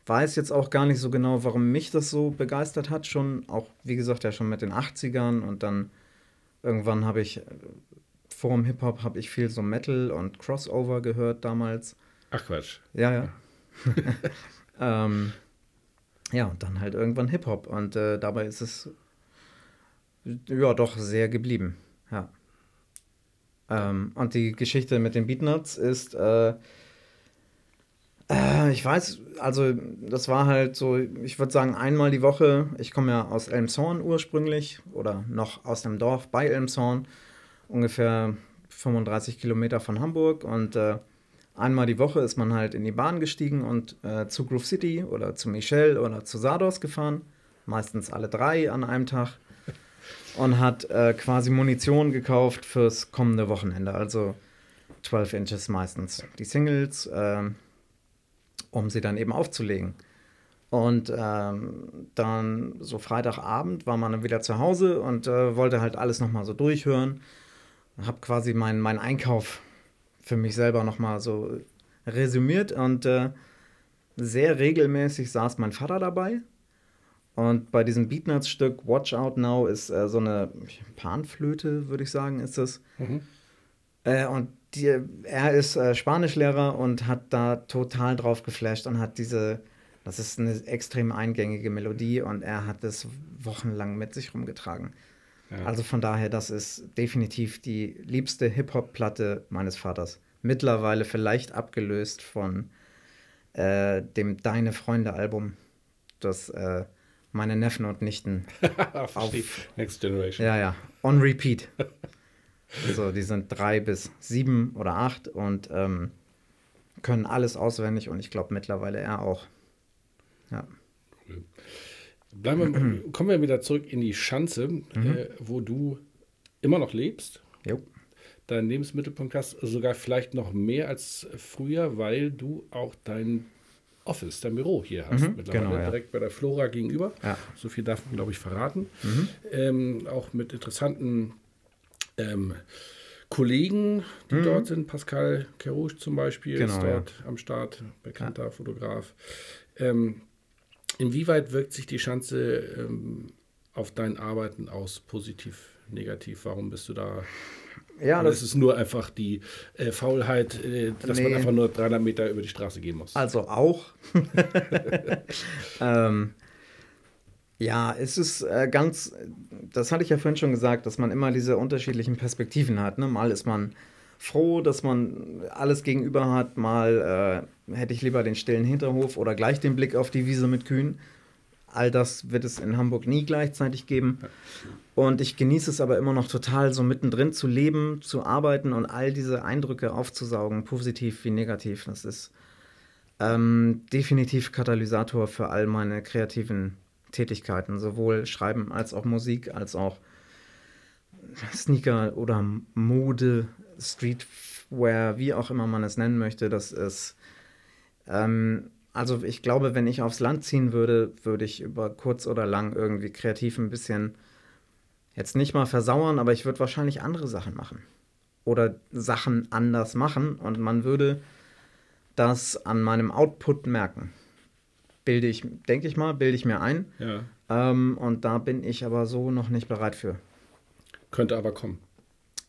weiß jetzt auch gar nicht so genau, warum mich das so begeistert hat. Schon auch, wie gesagt, ja schon mit den 80ern und dann irgendwann habe ich, vor dem Hip-Hop habe ich viel so Metal und Crossover gehört damals. Ach Quatsch. Ja, ja. ähm, ja, und dann halt irgendwann Hip-Hop und äh, dabei ist es ja doch sehr geblieben. Ja. Ähm, und die Geschichte mit den Beatnuts ist, äh, äh, ich weiß, also das war halt so, ich würde sagen, einmal die Woche. Ich komme ja aus Elmshorn ursprünglich oder noch aus einem Dorf bei Elmshorn, ungefähr 35 Kilometer von Hamburg. Und äh, einmal die Woche ist man halt in die Bahn gestiegen und äh, zu Groove City oder zu Michel oder zu Sardos gefahren. Meistens alle drei an einem Tag. Und hat äh, quasi Munition gekauft fürs kommende Wochenende. Also 12 Inches meistens. Die Singles. ähm, um sie dann eben aufzulegen. Und ähm, dann so Freitagabend war man dann wieder zu Hause und äh, wollte halt alles nochmal so durchhören. Habe quasi meinen mein Einkauf für mich selber nochmal so resümiert und äh, sehr regelmäßig saß mein Vater dabei. Und bei diesem Beatnuts-Stück Watch Out Now ist äh, so eine Panflöte, würde ich sagen, ist das. Mhm. Äh, und die, er ist äh, Spanischlehrer und hat da total drauf geflasht und hat diese, das ist eine extrem eingängige Melodie und er hat das wochenlang mit sich rumgetragen. Ja. Also von daher, das ist definitiv die liebste Hip-Hop-Platte meines Vaters. Mittlerweile vielleicht abgelöst von äh, dem Deine Freunde-Album, das äh, meine Neffen und Nichten Verstehe. Next Generation. ja, ja. On repeat. Also die sind drei bis sieben oder acht und ähm, können alles auswendig und ich glaube mittlerweile er auch. Ja. Bleiben wir, kommen wir wieder zurück in die Schanze, äh, wo du immer noch lebst. Jo. Deinen Lebensmittelpunkt hast, sogar vielleicht noch mehr als früher, weil du auch dein Office, dein Büro hier hast. Mhm, mittlerweile genau, ja. direkt bei der Flora gegenüber. Ja. So viel darf man, glaube ich, verraten. Mhm. Ähm, auch mit interessanten ähm, Kollegen, die dort sind. Pascal Kerouche zum Beispiel Mhm. Genau, ist ja. dort am Start, bekannter Fotograf. Ähm, inwieweit wirkt sich die Schanze ähm, auf dein Arbeiten aus? Positiv, negativ? Warum bist du da? Ja, Oder das ist nur einfach die äh, Faulheit, äh, dass man Nee. einfach nur 300 Meter über die Straße gehen muss? Also auch. ähm, ja, es ist äh, ganz, das hatte ich ja vorhin schon gesagt, dass man immer diese unterschiedlichen Perspektiven hat. Ne? Mal ist man froh, dass man alles gegenüber hat, mal äh, hätte ich lieber den stillen Hinterhof oder gleich den Blick auf die Wiese mit Kühen. All das wird es in Hamburg nie gleichzeitig geben. Und ich genieße es aber immer noch total, so mittendrin zu leben, zu arbeiten und all diese Eindrücke aufzusaugen, positiv wie negativ. Das ist ähm, definitiv Katalysator für all meine kreativen Tätigkeiten, sowohl Schreiben als auch Musik, als auch Sneaker oder Mode, Streetwear, wie auch immer man es nennen möchte. Das ist, ähm, also ich glaube, wenn ich aufs Land ziehen würde, würde ich über kurz oder lang irgendwie kreativ ein bisschen, jetzt nicht mal versauern, aber ich würde wahrscheinlich andere Sachen machen. Oder Sachen anders machen und man würde das an meinem Output merken. Bilde ich, denke ich mal, bilde ich mir ein. Ja, Ähm, und da bin ich aber so noch nicht bereit für. könnte aber kommen.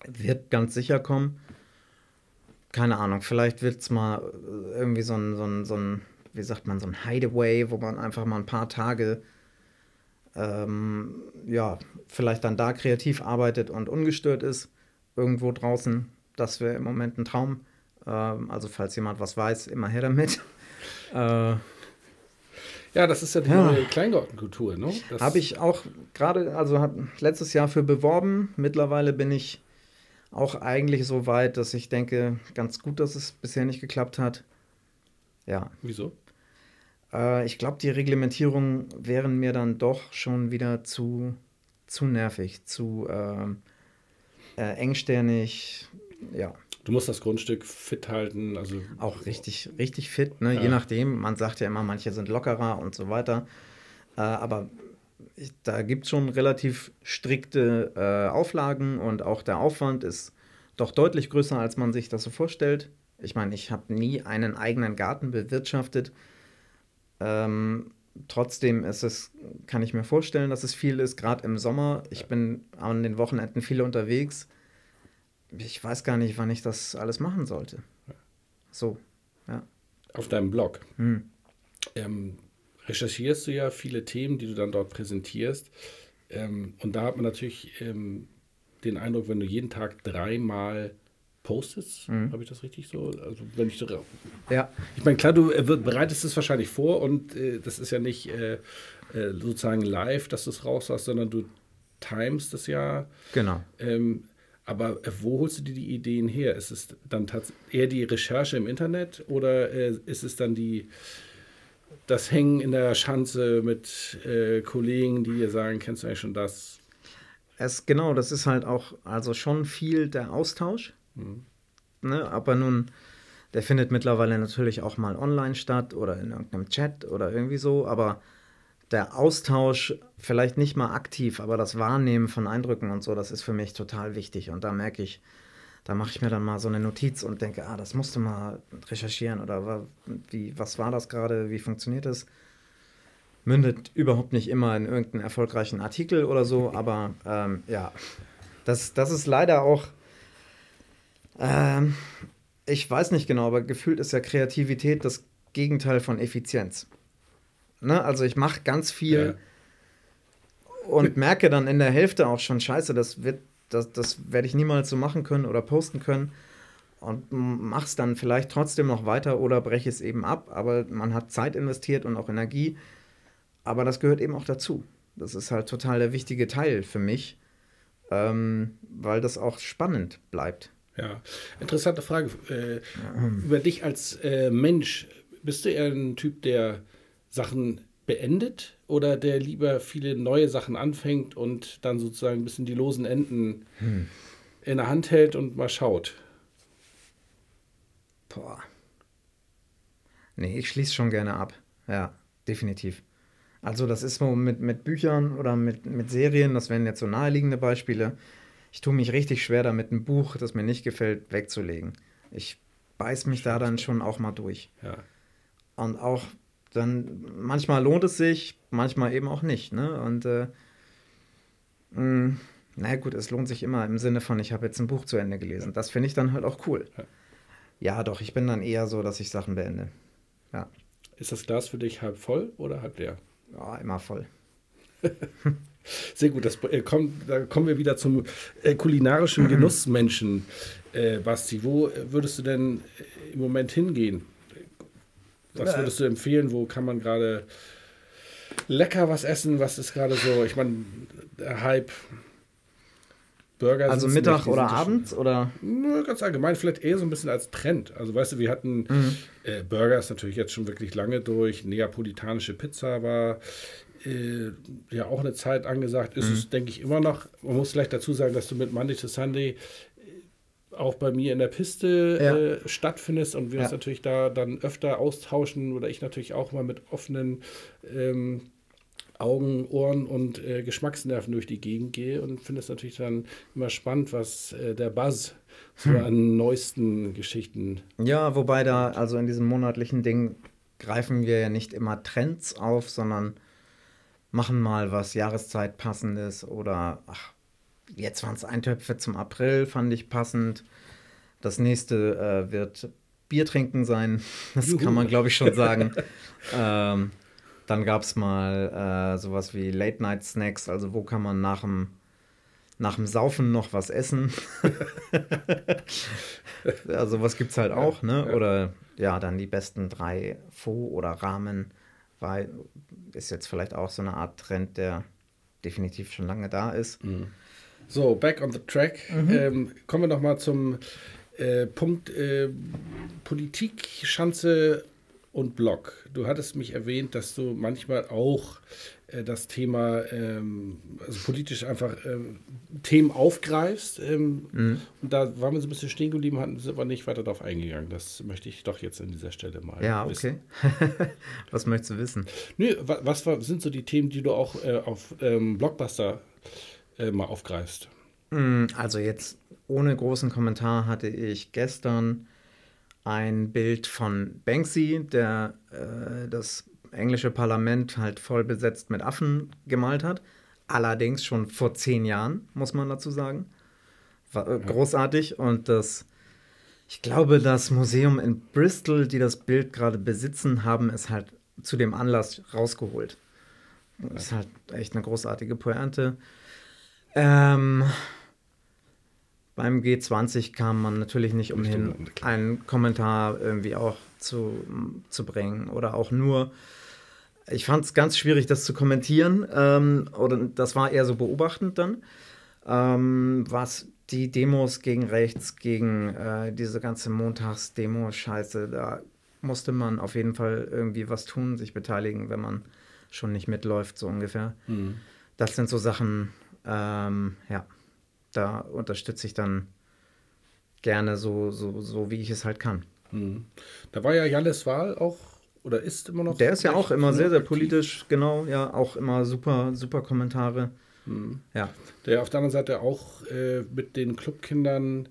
Wird ganz sicher kommen. Keine Ahnung, vielleicht wird es mal äh, irgendwie so ein, so, ein, so ein, wie sagt man, so ein Hideaway, wo man einfach mal ein paar Tage, ähm, ja, vielleicht dann da kreativ arbeitet und ungestört ist, irgendwo draußen. Das wäre im Moment ein Traum. Ähm, also, falls jemand was weiß, immer her damit. äh, Ja, das ist ja die Ja. neue Kleingartenkultur, ne? Habe ich auch gerade, also habe letztes Jahr für beworben. Mittlerweile bin ich auch eigentlich so weit, dass ich denke, ganz gut, dass es bisher nicht geklappt hat. Ja, Wieso? äh, ich glaube, die Reglementierungen wären mir dann doch schon wieder zu, zu nervig, zu ähm, äh, engsternig. Ja, Du musst das Grundstück fit halten, also auch richtig, richtig fit, ne? Ja. je nachdem. Man sagt ja immer, manche sind lockerer und so weiter. Äh, aber ich, da gibt es schon relativ strikte äh, Auflagen und auch der Aufwand ist doch deutlich größer, als man sich das so vorstellt. Ich meine, ich habe nie einen eigenen Garten bewirtschaftet. Ähm, trotzdem ist es, kann ich mir vorstellen, dass es viel ist, gerade im Sommer. Ich bin an den Wochenenden viel unterwegs. Ich weiß gar nicht, wann ich das alles machen sollte. So, ja. auf deinem Blog. Hm. ähm, recherchierst du ja viele Themen, die du dann dort präsentierst. Ähm, und da hat man natürlich ähm, den Eindruck, wenn du jeden Tag dreimal postest, Mhm. habe ich das richtig so? Also wenn ich so, Ja, ich meine, klar, du äh, bereitest es wahrscheinlich vor und äh, das ist ja nicht äh, äh, sozusagen live, dass du es raus hast, sondern du timest es ja. genau. Ähm, aber äh, wo holst du dir die Ideen her? Ist es dann eher die Recherche im Internet oder äh, ist es dann die, das Hängen in der Schanze mit äh, Kollegen, die dir sagen, kennst du eigentlich schon das? Es, genau, das ist halt auch, also schon viel der Austausch. Ne? Aber nun Der findet mittlerweile natürlich auch mal online statt oder in irgendeinem Chat oder irgendwie so, aber der Austausch, vielleicht nicht mal aktiv, aber das Wahrnehmen von Eindrücken und so, das ist für mich total wichtig. Und da merke ich, da mache ich mir dann mal so eine Notiz und denke, ah, das musst du mal recherchieren oder wie, was war das gerade, wie funktioniert das? Mündet überhaupt nicht immer in irgendeinen erfolgreichen Artikel oder so, aber ähm, ja, das, das ist leider auch, ähm, ich weiß nicht genau, aber gefühlt ist ja Kreativität das Gegenteil von Effizienz. Ne? Also ich mache ganz viel ja. und merke dann in der Hälfte auch schon, scheiße, das wird, das, das werde ich niemals so machen können oder posten können. Und mach's dann vielleicht trotzdem noch weiter oder breche es eben ab. Aber man hat Zeit investiert und auch Energie. Aber das gehört eben auch dazu. Das ist halt total der wichtige Teil für mich, ähm, weil das auch spannend bleibt. Ja, interessante Frage. Äh, über dich als äh, Mensch. Bist du eher ein Typ, der Sachen beendet oder der lieber viele neue Sachen anfängt und dann sozusagen ein bisschen die losen Enden hm. in der Hand hält und mal schaut? Boah. Nee, ich schließe schon gerne ab. Ja, definitiv. Also das ist so mit, mit Büchern oder mit, mit Serien, das wären jetzt so naheliegende Beispiele. Ich tue mich richtig schwer damit, ein Buch, das mir nicht gefällt, wegzulegen. Ich beiß mich da dann schon auch mal durch. Ja. Und auch dann manchmal lohnt es sich, manchmal eben auch nicht. Ne? Und äh, mh, mm, na gut, es lohnt sich immer im Sinne von, ich habe jetzt ein Buch zu Ende gelesen. Das finde ich dann halt auch cool. Ja. ja, doch, ich bin dann eher so, dass ich Sachen beende. Ja. Ist das Glas für dich halb voll oder halb leer? Ja, immer voll. Sehr gut, das äh, kommt, da kommen wir wieder zum äh, kulinarischen Genussmenschen. Äh, Basti, wo würdest du denn äh, im Moment hingehen? Was würdest du empfehlen? Wo kann man gerade lecker was essen? Was ist gerade so? Ich meine, der Hype. Burger also Mittag oder abends oder? Nö, ganz allgemein, vielleicht eher so ein bisschen als Trend. Also weißt du, wir hatten mhm. äh, Burger ist natürlich jetzt schon wirklich lange durch. Neapolitanische Pizza war äh, ja auch eine Zeit angesagt. Ist mhm. es, denke ich, immer noch. Man muss vielleicht dazu sagen, dass du mit Monday to Sunday auch bei mir in der Piste ja. äh, stattfindest und wir ja. uns natürlich da dann öfter austauschen oder ich natürlich auch mal mit offenen ähm, Augen, Ohren und äh, Geschmacksnerven durch die Gegend gehe und finde es natürlich dann immer spannend, was äh, der Buzz so hm. an neuesten Geschichten. Ja, wobei da, also in diesem monatlichen Ding greifen wir ja nicht immer Trends auf, sondern machen mal was Jahreszeitpassendes oder ach, jetzt waren es Eintöpfe zum April, fand ich passend. Das nächste äh, wird Bier trinken sein. Das Juhu. kann man, glaube ich, schon sagen. ähm, dann gab es mal äh, sowas wie Late-Night-Snacks, also wo kann man nach dem, nach dem Saufen noch was essen. ja, sowas gibt es halt auch, ne? Oder ja, dann die besten drei Fo oder Rahmen. Weil, ist jetzt vielleicht auch so eine Art Trend, der definitiv schon lange da ist. Mhm. So, back on the track. Mhm. Ähm, kommen wir nochmal zum äh, Punkt äh, Politik, Schanze und Blog. Du hattest mich erwähnt, dass du manchmal auch äh, das Thema, ähm, also politisch einfach ähm, Themen aufgreifst. Ähm, mhm. Und da waren wir so ein bisschen stehen geblieben, hatten, sind aber nicht weiter darauf eingegangen. Das möchte ich doch jetzt an dieser Stelle mal ja, okay. was möchtest du wissen? Nö, was, was, sind so die Themen, die du auch äh, auf ähm, Blockbuster äh, mal aufgreifst? Mm, also jetzt ohne großen Kommentar hatte ich gestern ein Bild von Banksy, der äh, das englische Parlament halt voll besetzt mit Affen gemalt hat. Allerdings schon vor zehn Jahren, muss man dazu sagen. War äh, großartig. Und das, ich glaube, das Museum in Bristol, die das Bild gerade besitzen, haben es halt zu dem Anlass rausgeholt. Das ist halt echt eine großartige Pointe. Ähm, beim G20 kam man natürlich nicht umhin, einen Kommentar irgendwie auch zu, zu bringen oder auch nur. Ich fand es ganz schwierig, das zu kommentieren. Ähm, oder das war eher so beobachtend dann. Ähm, was die Demos gegen rechts, gegen äh, diese ganze Montagsdemo-Scheiße, da musste man auf jeden Fall irgendwie was tun, sich beteiligen, wenn man schon nicht mitläuft, so ungefähr. Mhm. Das sind so Sachen, ähm, ja, da unterstütze ich dann gerne so, so, so, wie ich es halt kann. Da war ja Jannes Wahl auch, oder ist immer noch. Der ist ja auch immer sehr, sehr politisch, genau, ja, auch immer super, super Kommentare. Ja, Der auf der anderen Seite auch äh, mit den Clubkindern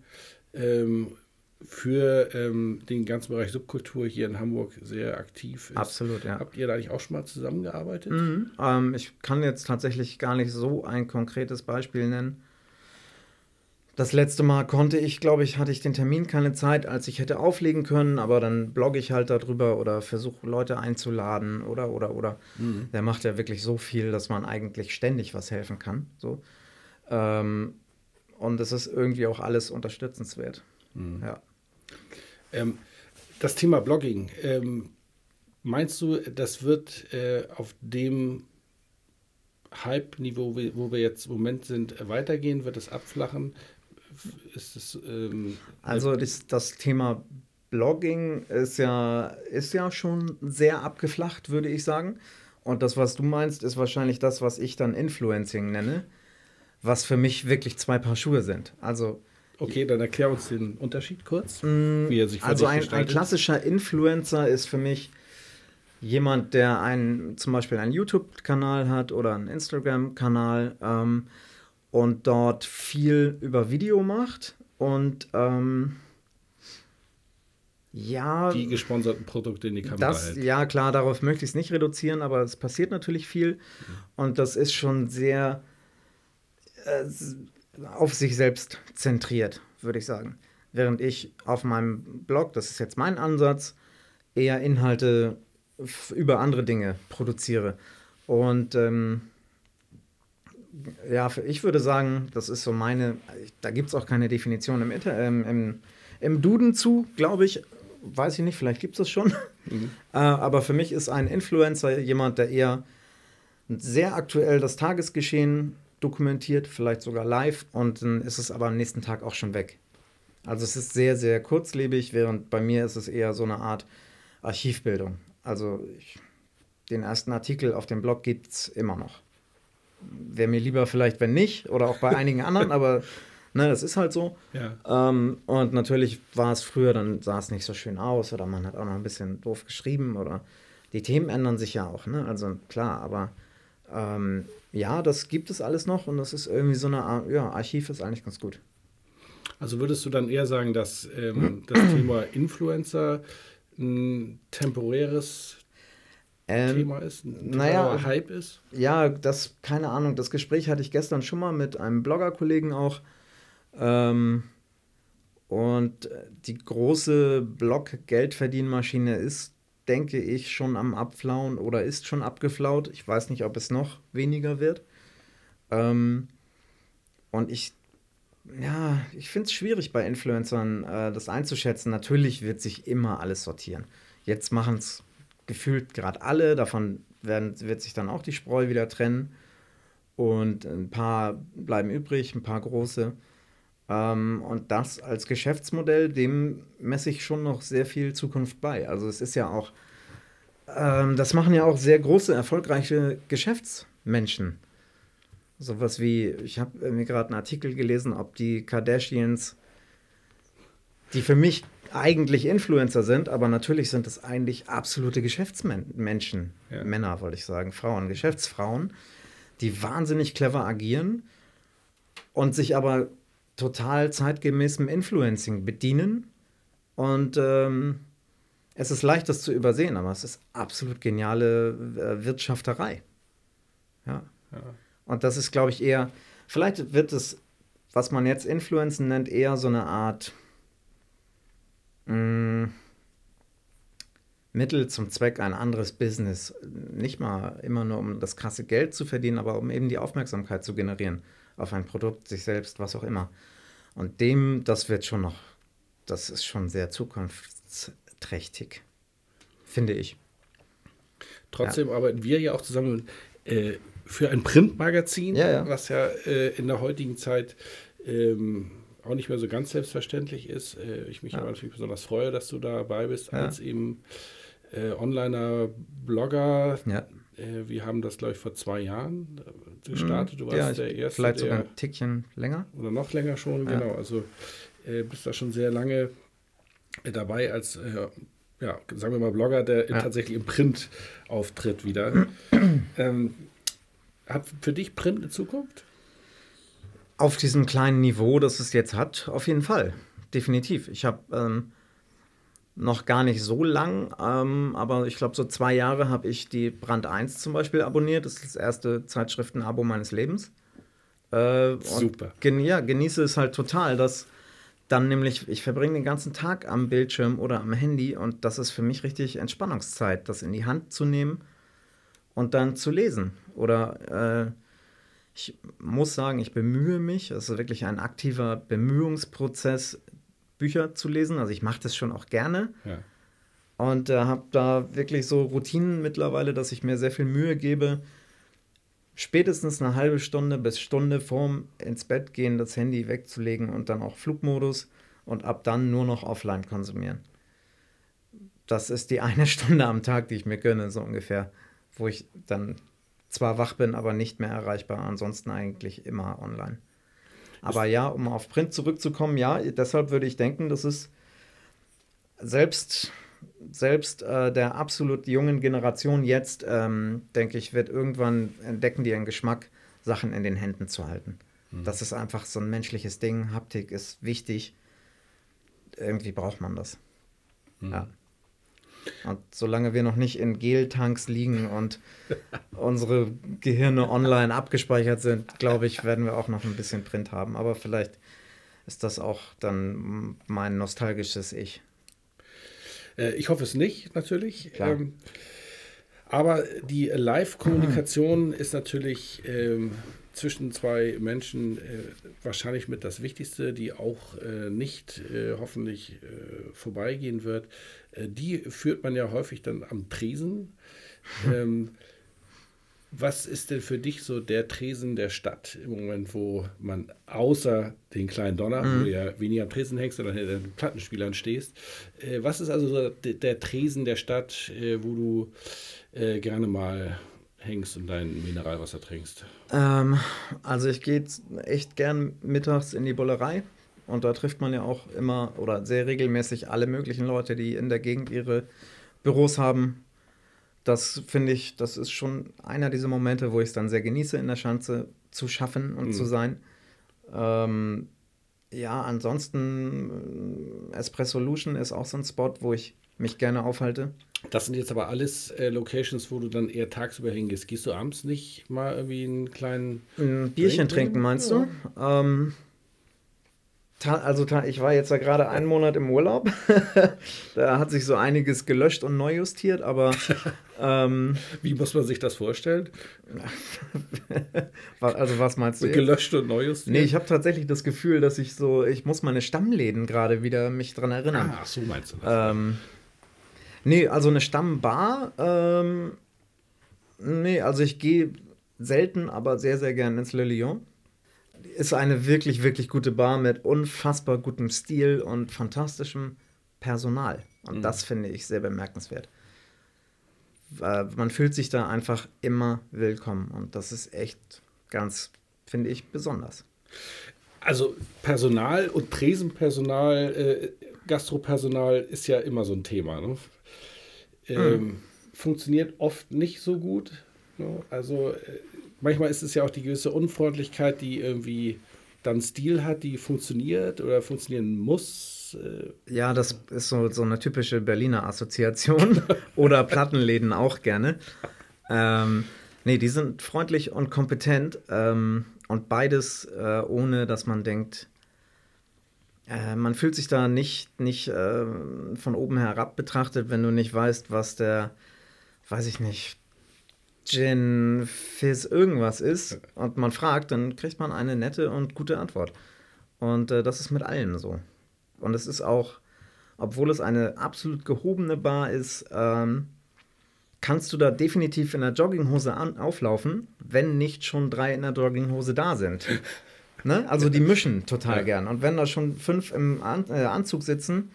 ähm, für ähm, den ganzen Bereich Subkultur hier in Hamburg sehr aktiv ist. Absolut, ja. Habt ihr da eigentlich auch schon mal zusammengearbeitet? ähm, ich kann jetzt tatsächlich gar nicht so ein konkretes Beispiel nennen. Das letzte Mal konnte ich, glaube ich, hatte ich den Termin keine Zeit, als ich hätte auflegen können, aber dann blogge ich halt darüber oder versuche Leute einzuladen oder oder oder. Der macht ja wirklich so viel, dass man eigentlich ständig was helfen kann. So. Ähm, und es ist irgendwie auch alles unterstützenswert. Ja. Ähm, das Thema Blogging, ähm, meinst du, das wird äh, auf dem Hype-Niveau, wo wir jetzt im Moment sind, weitergehen? Wird es abflachen? Ist es, ähm, Also das, das Thema Blogging ist ja, ist ja schon sehr abgeflacht, würde ich sagen. Und das, was du meinst, ist wahrscheinlich das, was ich dann Influencing nenne, was für mich wirklich zwei Paar Schuhe sind. Also, okay, dann erklär uns den Unterschied kurz, wie er sich also ein, ein klassischer Influencer ist für mich jemand, der einen, zum Beispiel einen YouTube-Kanal hat oder einen Instagram-Kanal ähm, und dort viel über Video macht und ähm, ja, die gesponserten Produkte in die Kamera das, hält. ja klar, darauf möchte ich es nicht reduzieren, aber es passiert natürlich viel und das ist schon sehr äh, auf sich selbst zentriert, würde ich sagen. Während ich auf meinem Blog, das ist jetzt mein Ansatz, eher Inhalte über andere Dinge produziere. Und ähm, ja, ich würde sagen, das ist so meine, da gibt es auch keine Definition im, Inter ähm, im, im Duden zu, glaube ich. Weiß ich nicht, vielleicht gibt es das schon. äh, aber für mich ist ein Influencer jemand, der eher sehr aktuell das Tagesgeschehen dokumentiert, vielleicht sogar live, und dann ist es aber am nächsten Tag auch schon weg. Also es ist sehr, sehr kurzlebig, während bei mir ist es eher so eine Art Archivbildung. Also ich, den ersten Artikel auf dem Blog gibt es immer noch. Wäre mir lieber vielleicht, wenn nicht, oder auch bei einigen anderen, aber ne, das ist halt so. Ja. Ähm, und natürlich war es früher, dann sah es nicht so schön aus oder man hat auch noch ein bisschen doof geschrieben oder die Themen ändern sich ja auch, ne? Also klar, aber ähm, ja, das gibt es alles noch und das ist irgendwie so eine Art, ja, Archiv ist eigentlich ganz gut. Also würdest du dann eher sagen, dass ähm, das Thema Influencer ein temporäres Ähm, Thema ist, ein naja, temporärer Hype ist? Ja, das, keine Ahnung, das Gespräch hatte ich gestern schon mal mit einem Blogger-Kollegen auch. Ähm, und äh, die große Blog-Geldverdienmaschine ist, denke ich, schon am Abflauen oder ist schon abgeflaut. Ich weiß nicht, ob es noch weniger wird. Ähm, und ich, ja, ich finde es schwierig bei Influencern, äh, das einzuschätzen. Natürlich wird sich immer alles sortieren. Jetzt machen es gefühlt gerade alle, davon werden, wird sich dann auch die Spreu wieder trennen. Und ein paar bleiben übrig, ein paar große. Ähm, und das als Geschäftsmodell, dem messe ich schon noch sehr viel Zukunft bei. Also es ist ja auch, ähm, das machen ja auch sehr große, erfolgreiche Geschäftsmenschen. Sowas wie, ich habe mir gerade einen Artikel gelesen, ob die Kardashians, die für mich eigentlich Influencer sind, aber natürlich sind es eigentlich absolute Geschäftsmenschen, Ja. Männer wollte ich sagen, Frauen, Geschäftsfrauen, die wahnsinnig clever agieren und sich aber total zeitgemäßem Influencing bedienen. Und ähm, es ist leicht, das zu übersehen, aber es ist absolut geniale äh, Wirtschafterei. Ja. Ja. Und das ist, glaube ich, eher, vielleicht wird es, was man jetzt Influencen nennt, eher so eine Art mh, Mittel zum Zweck, ein anderes Business. Nicht mal immer nur, um das krasse Geld zu verdienen, aber um eben die Aufmerksamkeit zu generieren auf ein Produkt, sich selbst, was auch immer. Und dem, das wird schon noch, das ist schon sehr zukunftsträchtig, finde ich. Trotzdem arbeiten wir ja auch zusammen äh, für ein Printmagazin, Ja, ja. was ja äh, in der heutigen Zeit ähm, auch nicht mehr so ganz selbstverständlich ist. Äh, ich mich Ja. aber natürlich besonders freue, dass du dabei bist, Ja. als eben äh, Onliner, Blogger. Äh, wir haben das, glaube ich, vor zwei Jahren äh, gestartet. Du warst ja, ich, der Erste, vielleicht sogar der, ein Tickchen länger. oder noch länger schon, Ja. genau. Also äh, bist da schon sehr lange dabei als, äh, ja, sagen wir mal, Blogger, der ja. tatsächlich im Print auftritt wieder. ähm, hat für dich Print eine Zukunft? Auf diesem kleinen Niveau, das es jetzt hat, auf jeden Fall. Definitiv. Ich habe ähm, noch gar nicht so lang, ähm, aber ich glaube, so zwei Jahre habe ich die Brand 1 zum Beispiel abonniert. Das ist das erste Zeitschriftenabo meines Lebens. Äh, Super. Gen ja, genieße es halt total, dass dann nämlich, ich verbringe den ganzen Tag am Bildschirm oder am Handy und das ist für mich richtig Entspannungszeit, das in die Hand zu nehmen und dann zu lesen. Oder äh, ich muss sagen, ich bemühe mich, es ist wirklich ein aktiver Bemühungsprozess, Bücher zu lesen. Also ich mache das schon auch gerne. Ja. Und äh, habe da wirklich so Routinen mittlerweile, dass ich mir sehr viel Mühe gebe, spätestens eine halbe Stunde bis Stunde vorm ins Bett gehen das Handy wegzulegen und dann auch Flugmodus und ab dann nur noch offline konsumieren. Das ist die eine Stunde am Tag, die ich mir gönne, so ungefähr, wo ich dann zwar wach bin, aber nicht mehr erreichbar, ansonsten eigentlich immer online. Aber ja, um auf Print zurückzukommen, ja, deshalb würde ich denken, dass es selbst selbst äh, der absolut jungen Generation jetzt, ähm, denke ich, wird irgendwann entdecken die ihren Geschmack, Sachen in den Händen zu halten. Mhm. Das ist einfach so ein menschliches Ding. Haptik ist wichtig. Irgendwie braucht man das. Mhm. Ja. Und solange wir noch nicht in Geltanks liegen und unsere Gehirne online abgespeichert sind, glaube ich, werden wir auch noch ein bisschen Print haben. Aber vielleicht ist das auch dann mein nostalgisches Ich. Äh, ich hoffe es nicht, natürlich. Ähm, aber die Live-Kommunikation ist natürlich ähm, zwischen zwei Menschen äh, wahrscheinlich mit das Wichtigste, die auch äh, nicht äh, hoffentlich äh, vorbeigehen wird. Äh, die führt man ja häufig dann am Tresen. Ähm, was ist denn für dich so der Tresen der Stadt im Moment, wo man außer den kleinen Donner, mhm. wo du ja weniger am Tresen hängst, sondern hinter den Plattenspielern stehst, äh, was ist also so der, der Tresen der Stadt, äh, wo du äh, gerne mal hängst und dein Mineralwasser trinkst? Ähm, also ich gehe echt gern mittags in die Bullerei und da trifft man ja auch immer oder sehr regelmäßig alle möglichen Leute, die in der Gegend ihre Büros haben das finde ich, das ist schon einer dieser Momente, wo ich es dann sehr genieße, in der Schanze zu schaffen und mhm. zu sein. Ähm, ja, ansonsten äh, Espressolution ist auch so ein Spot, wo ich mich gerne aufhalte. Das sind jetzt aber alles äh, Locations, wo du dann eher tagsüber hingehst. Gehst du abends nicht mal irgendwie einen kleinen ein Bierchen Drink trinken, meinst ja. du? Ähm, also ich war jetzt ja gerade einen Monat im Urlaub. da hat sich so einiges gelöscht und neu justiert, aber ähm, wie muss man sich das vorstellen? also was meinst du? Jetzt? Gelöscht und neu justiert? Nee, ich habe tatsächlich das Gefühl, dass ich so, ich muss meine Stammläden gerade wieder mich dran erinnern. Ach, so meinst du das? Ähm, nee, also eine Stammbar. Ähm, nee, also ich gehe selten, aber sehr, sehr gern ins Le Lion ist eine wirklich, wirklich gute Bar mit unfassbar gutem Stil und fantastischem Personal. Und mhm. das finde ich sehr bemerkenswert. Man fühlt sich da einfach immer willkommen. Und das ist echt ganz, finde ich, besonders. Also Personal und Tresenpersonal, äh, Gastropersonal ist ja immer so ein Thema. Ne? Ähm, mhm. Funktioniert oft nicht so gut. Ne? Also äh, manchmal ist es ja auch die gewisse Unfreundlichkeit, die irgendwie dann Stil hat, die funktioniert oder funktionieren muss. Äh. Ja, das ist so, so eine typische Berliner Assoziation oder Plattenläden auch gerne. Ähm, nee, die sind freundlich und kompetent ähm, und beides äh, ohne, dass man denkt, äh, man fühlt sich da nicht, nicht äh, von oben herab betrachtet, wenn du nicht weißt, was der, weiß ich nicht, Gin, Fizz, irgendwas ist und man fragt, dann kriegt man eine nette und gute Antwort. Und äh, das ist mit allen so. Und es ist auch, obwohl es eine absolut gehobene Bar ist, ähm, kannst du da definitiv in der Jogginghose an, auflaufen, wenn nicht schon drei in der Jogginghose da sind. ne? Also die mischen total ja. gern. Und wenn da schon fünf im An äh, Anzug sitzen,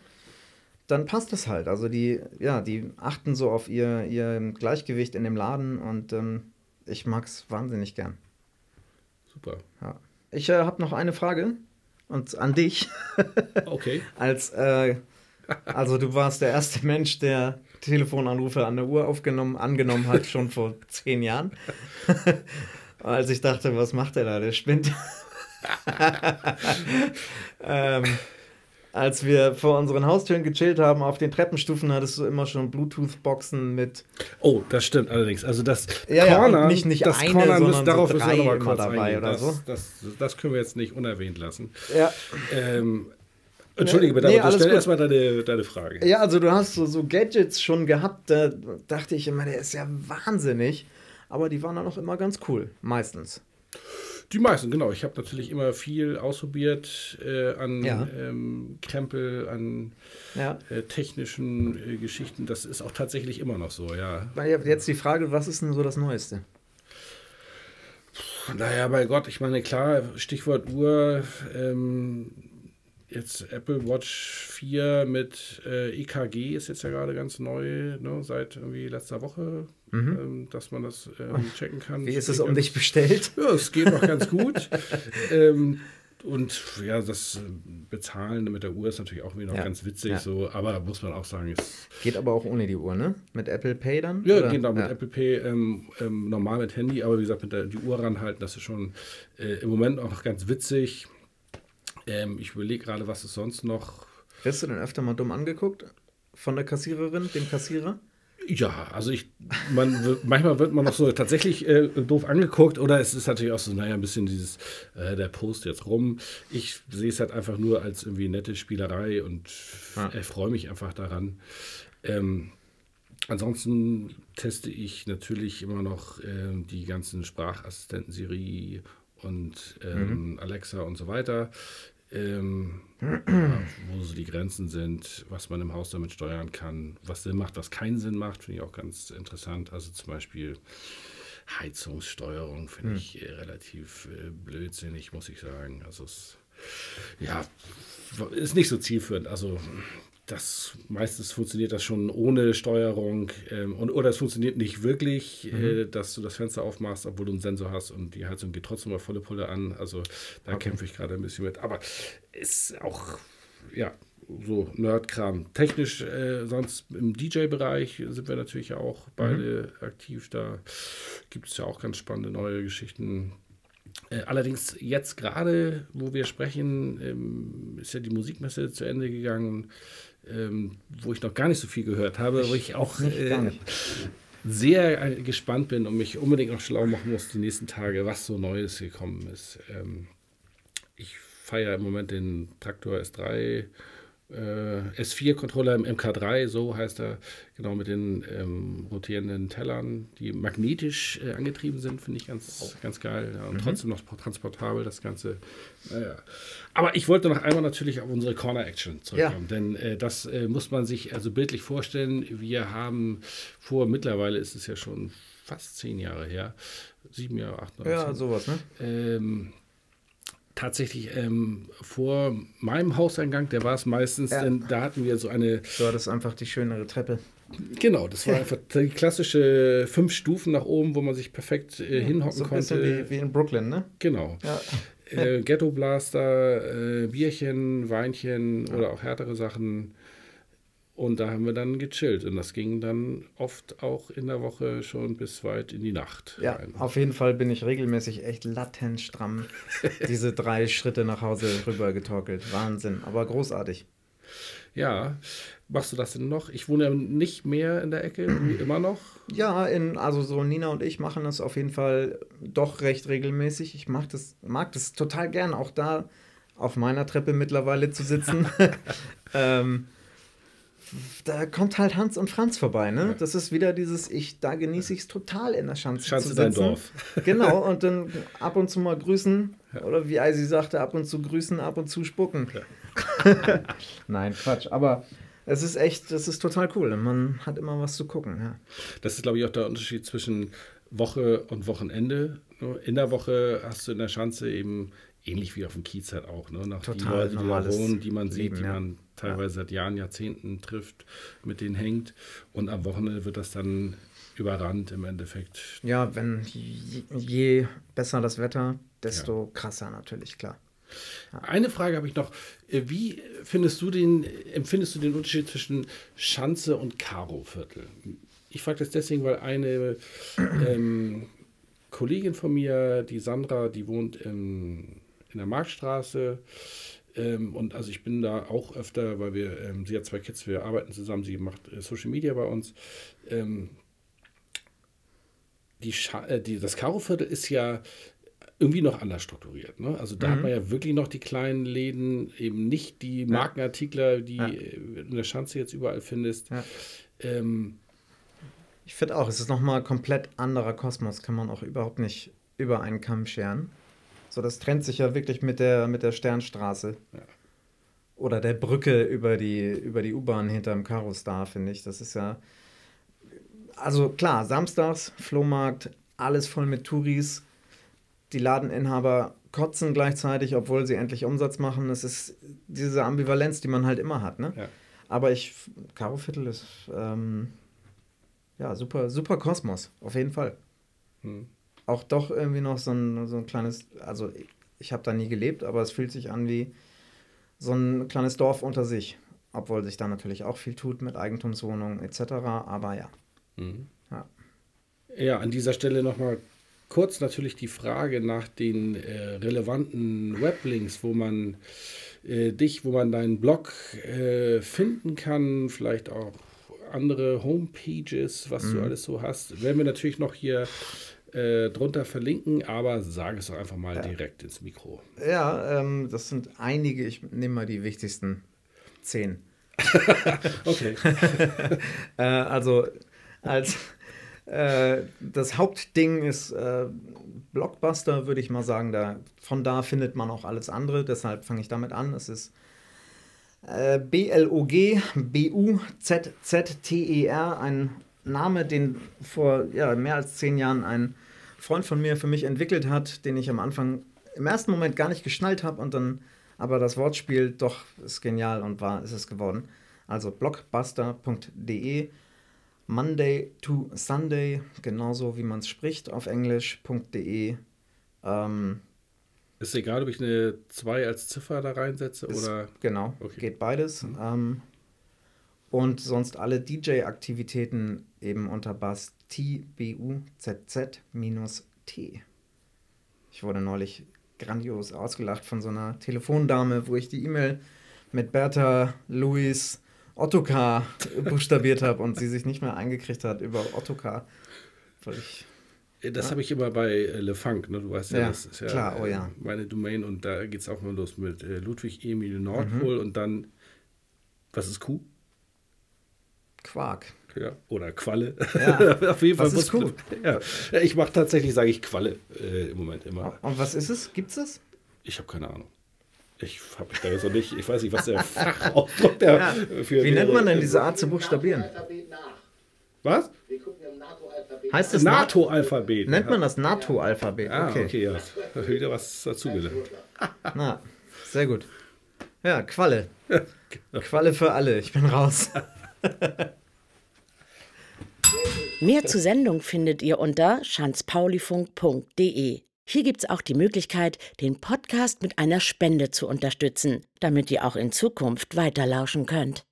dann passt es halt. Also die, ja, die achten so auf ihr, ihr Gleichgewicht in dem Laden und ähm, ich mag es wahnsinnig gern. Super. Ja. Ich äh, habe noch eine Frage und an dich. okay. Als äh, Also du warst der erste Mensch, der Telefonanrufe an der Uhr aufgenommen, angenommen hat, schon vor zehn Jahren. Als ich dachte, was macht der da? Der spinnt. ähm, als wir vor unseren Haustüren gechillt haben, auf den Treppenstufen hattest du immer schon Bluetooth-Boxen mit. Oh, das stimmt allerdings. Also das Ja, ja, Corner, und nicht- nicht das eine, Corner sondern müssen, so darauf wir drei immer dabei eingehen. oder das, so. das, das können wir jetzt nicht unerwähnt lassen. Ja, Ähm, Entschuldige bitte, Nee, aber alles stell erstmal deine, deine Frage. ja, also du hast so, so Gadgets schon gehabt, da dachte ich immer, der ist ja wahnsinnig. Aber die waren dann auch immer ganz cool, meistens. Die meisten, genau. Ich habe natürlich immer viel ausprobiert äh, an Ja. ähm, Krempel, an Ja. äh, technischen äh, Geschichten. Das ist auch tatsächlich immer noch so, ja. Jetzt die Frage, was ist denn so das Neueste? Naja, bei Gott, ich meine, klar, Stichwort Uhr, ähm, jetzt Apple Watch 4 mit äh, EKG ist jetzt ja gerade ganz neu, ne, seit irgendwie letzter Woche, ähm, dass man das ähm, checken kann. Mhm. Wie ist es um dich bestellt? Ja, es geht noch ganz gut. ähm, und ja, das äh, Bezahlen mit der Uhr ist natürlich auch wieder noch Ja. ganz witzig, Ja. so, aber muss man auch sagen, ist Geht aber auch ohne die Uhr, ne? Mit Apple Pay dann? ja, Oder? genau, mit ja. Apple Pay ähm, ähm, normal mit Handy, aber wie gesagt, mit der die Uhr ranhalten, das ist schon äh, im Moment auch noch ganz witzig. Ähm, ich überlege gerade, was ist sonst noch. Wirst du denn öfter mal dumm angeguckt? Von der Kassiererin, dem Kassierer? Ja, also ich, man, manchmal wird man noch so tatsächlich äh, doof angeguckt oder es ist natürlich auch so, naja, ein bisschen dieses, äh, der Post jetzt rum. Ich sehe es halt einfach nur als irgendwie nette Spielerei und Ja. äh, freue mich einfach daran. Ähm, ansonsten teste ich natürlich immer noch ähm, die ganzen Sprachassistenten Siri und ähm, Alexa und so weiter. Ähm, wo so die Grenzen sind, was man im Haus damit steuern kann, was Sinn macht, was keinen Sinn macht, finde ich auch ganz interessant. Also zum Beispiel Heizungssteuerung finde ich äh, relativ äh, blödsinnig, muss ich sagen. Also es ja, ist nicht so zielführend. Also das meistens funktioniert das schon ohne Steuerung ähm, und, oder es funktioniert nicht wirklich, äh, dass du das Fenster aufmachst, obwohl du einen Sensor hast und die Heizung geht trotzdem mal volle Pulle an. Also da kämpfe ich gerade ein bisschen mit. Aber ist auch, ja, so Nerdkram. Technisch, äh, sonst im DJ-Bereich sind wir natürlich auch beide aktiv. Da gibt es ja auch ganz spannende neue Geschichten. Äh, Allerdings jetzt gerade, wo wir sprechen, ähm, ist ja die Musikmesse zu Ende gegangen, ähm, wo ich noch gar nicht so viel gehört habe, wo ich auch äh, sehr äh, gespannt bin und mich unbedingt noch schlau machen muss die nächsten Tage, was so Neues gekommen ist. Ähm, ich feiere im Moment den Traktor S3, äh, S4-Controller im MK3, so heißt er, genau mit den ähm, rotierenden Tellern, die magnetisch äh, angetrieben sind, finde ich ganz, ganz geil. Ja, und trotzdem noch transportabel, das Ganze. Naja. Aber ich wollte noch einmal natürlich auf unsere Corner Action zurückkommen, denn äh, das äh, muss man sich also bildlich vorstellen. Wir haben vor, mittlerweile ist es ja schon fast zehn Jahre her, sieben Jahre, acht, neun, Ja, zehn, sowas, ne? ähm, tatsächlich ähm, vor meinem Hauseingang, der war es meistens, Ja. denn da hatten wir so eine, So, das ist einfach die schönere Treppe. genau, das war einfach die klassische fünf Stufen nach oben, wo man sich perfekt äh, hinhocken So ein bisschen konnte. wie, wie in Brooklyn, ne? Genau. Ja. Äh, Ghetto Blaster, äh, Bierchen, Weinchen oder auch härtere Sachen. Und da haben wir dann gechillt. Und das ging dann oft auch in der Woche schon bis weit in die Nacht. Ja, rein. auf jeden Fall bin ich regelmäßig echt latent stramm diese drei Schritte nach Hause rüber getorkelt. Wahnsinn, aber großartig. ja. Machst du das denn noch? Ich wohne ja nicht mehr in der Ecke, immer noch. Ja, in, also so Nina und ich machen das auf jeden Fall doch recht regelmäßig. Ich mag das, mag das total gern, auch da auf meiner Treppe mittlerweile zu sitzen. ähm, da kommt halt Hans und Franz vorbei, ne? Das ist wieder dieses, ich, da genieße ich es total in der Schanze, Schanze zu dein. Dorf. Genau, und dann ab und zu mal grüßen. Oder wie Eisi sagte, ab und zu grüßen, ab und zu spucken. Nein, Quatsch. Aber es ist echt, das ist total cool. Man hat immer was zu gucken. Ja. Das ist, glaube ich, auch der Unterschied zwischen Woche und Wochenende. In der Woche hast du in der Schanze eben ähnlich wie auf dem Kiez halt auch, ne? Die Total Leute, die da normales wohnen, die man sieht, Leben, die ja. man teilweise seit Jahren, Jahrzehnten trifft, mit denen hängt. Und am Wochenende wird das dann überrannt im Endeffekt. Ja, wenn je, je besser das Wetter, desto krasser natürlich, klar. Eine Frage habe ich noch. Äh, Wie findest du den, empfindest du den Unterschied zwischen Schanze und Karo-Viertel? Ich frage das deswegen, weil eine ähm, Kollegin von mir, die Sandra, die wohnt in, in der Marktstraße. Ähm, und also ich bin da auch öfter, weil wir, ähm, sie hat zwei Kids, wir arbeiten zusammen, sie macht äh, Social Media bei uns. Ähm, die, äh, die, das Karo-Viertel ist ja irgendwie noch anders strukturiert. Ne? Also da hat man ja wirklich noch die kleinen Läden, eben nicht die Markenartikler, die Ja. äh, in der Schanze jetzt überall findest. Ja. Ähm, Ich finde auch, es ist nochmal komplett anderer Kosmos, kann man auch überhaupt nicht über einen Kamm scheren. So, das trennt sich ja wirklich mit der, mit der Sternstraße. Ja. Oder der Brücke über die, über die U-Bahn hinterm Karo-Star, finde ich. Das ist ja. Also klar, samstags, Flohmarkt, alles voll mit Touris. Die Ladeninhaber kotzen gleichzeitig, obwohl sie endlich Umsatz machen. Es ist diese Ambivalenz, die man halt immer hat. Ne? Ja. Aber ich, Karo-Viertel ist ähm, ja super, super Kosmos, auf jeden Fall. hm. Auch doch irgendwie noch so ein, so ein kleines, also ich, habe da nie gelebt, aber es fühlt sich an wie so ein kleines Dorf unter sich. Obwohl sich da natürlich auch viel tut mit Eigentumswohnungen etc. Aber ja. Mhm. Ja. Ja, an dieser Stelle nochmal kurz natürlich die Frage nach den äh, relevanten Weblinks, wo man äh, dich, wo man deinen Blog äh, finden kann, vielleicht auch andere Homepages, was du alles so hast. Werden wir natürlich noch hier äh, drunter verlinken, aber sag es doch einfach mal direkt ins Mikro. Ja, ähm, das sind einige, ich nehme mal die wichtigsten zehn. Okay. Äh, also als äh, das Hauptding ist äh, Blockbuster, würde ich mal sagen. Da, von da findet man auch alles andere. Deshalb fange ich damit an. Es ist äh, B-L-O-G, B-U-Z-Z-T-E-R, ein Name, den vor ja, mehr als zehn Jahren ein Freund von mir für mich entwickelt hat, den ich am Anfang im ersten Moment gar nicht geschnallt habe und dann aber das Wortspiel doch ist genial und war ist es geworden. Also blockbuster.de Monday to Sunday, genauso wie man es spricht auf Englisch.de. Ähm, Ist egal, ob ich eine 2 als Ziffer da reinsetze ist- oder. Genau, Okay. geht beides. Ähm, und sonst alle DJ-Aktivitäten eben unter Bass T B U Z Z minus T. Ich wurde neulich grandios ausgelacht von so einer Telefondame, wo ich die E-Mail mit Bertha Louis Ottokar buchstabiert habe und sie sich nicht mehr eingekriegt hat über Ottokar. Weil ich Das habe ich immer bei äh, Le Funk, ne? Du weißt ja, Ja, das ist ja klar, oh ja. äh, meine Domain und da geht es auch mal los mit äh, Ludwig Emil Mhm. Nordpol und dann, was ist Kuh? Quark. Ja, oder Qualle. Ja. Auf jeden Fall Was ist muss- Ja. ja, ich mache tatsächlich, sage ich Qualle äh, im Moment immer. Und was ist es? Gibt's es? Ich habe keine Ahnung. Ich habe mich da jetzt noch nicht, ich weiß nicht, was der Fachausdruck der Ja. für Wie nennt man denn diese Art zu buchstabieren? Was? Wir gucken im NATO-Alphabet Heißt Na- NATO-Alphabet. Nennt man das NATO-Alphabet? Ah, okay, okay. ja. Wieder was dazugelernt. Na, sehr gut. Ja, Qualle. Qualle für alle. Ich bin raus. Mehr zur Sendung findet ihr unter schanzpaulifunk.de. Hier gibt's auch die Möglichkeit, den Podcast mit einer Spende zu unterstützen, damit ihr auch in Zukunft weiterlauschen könnt.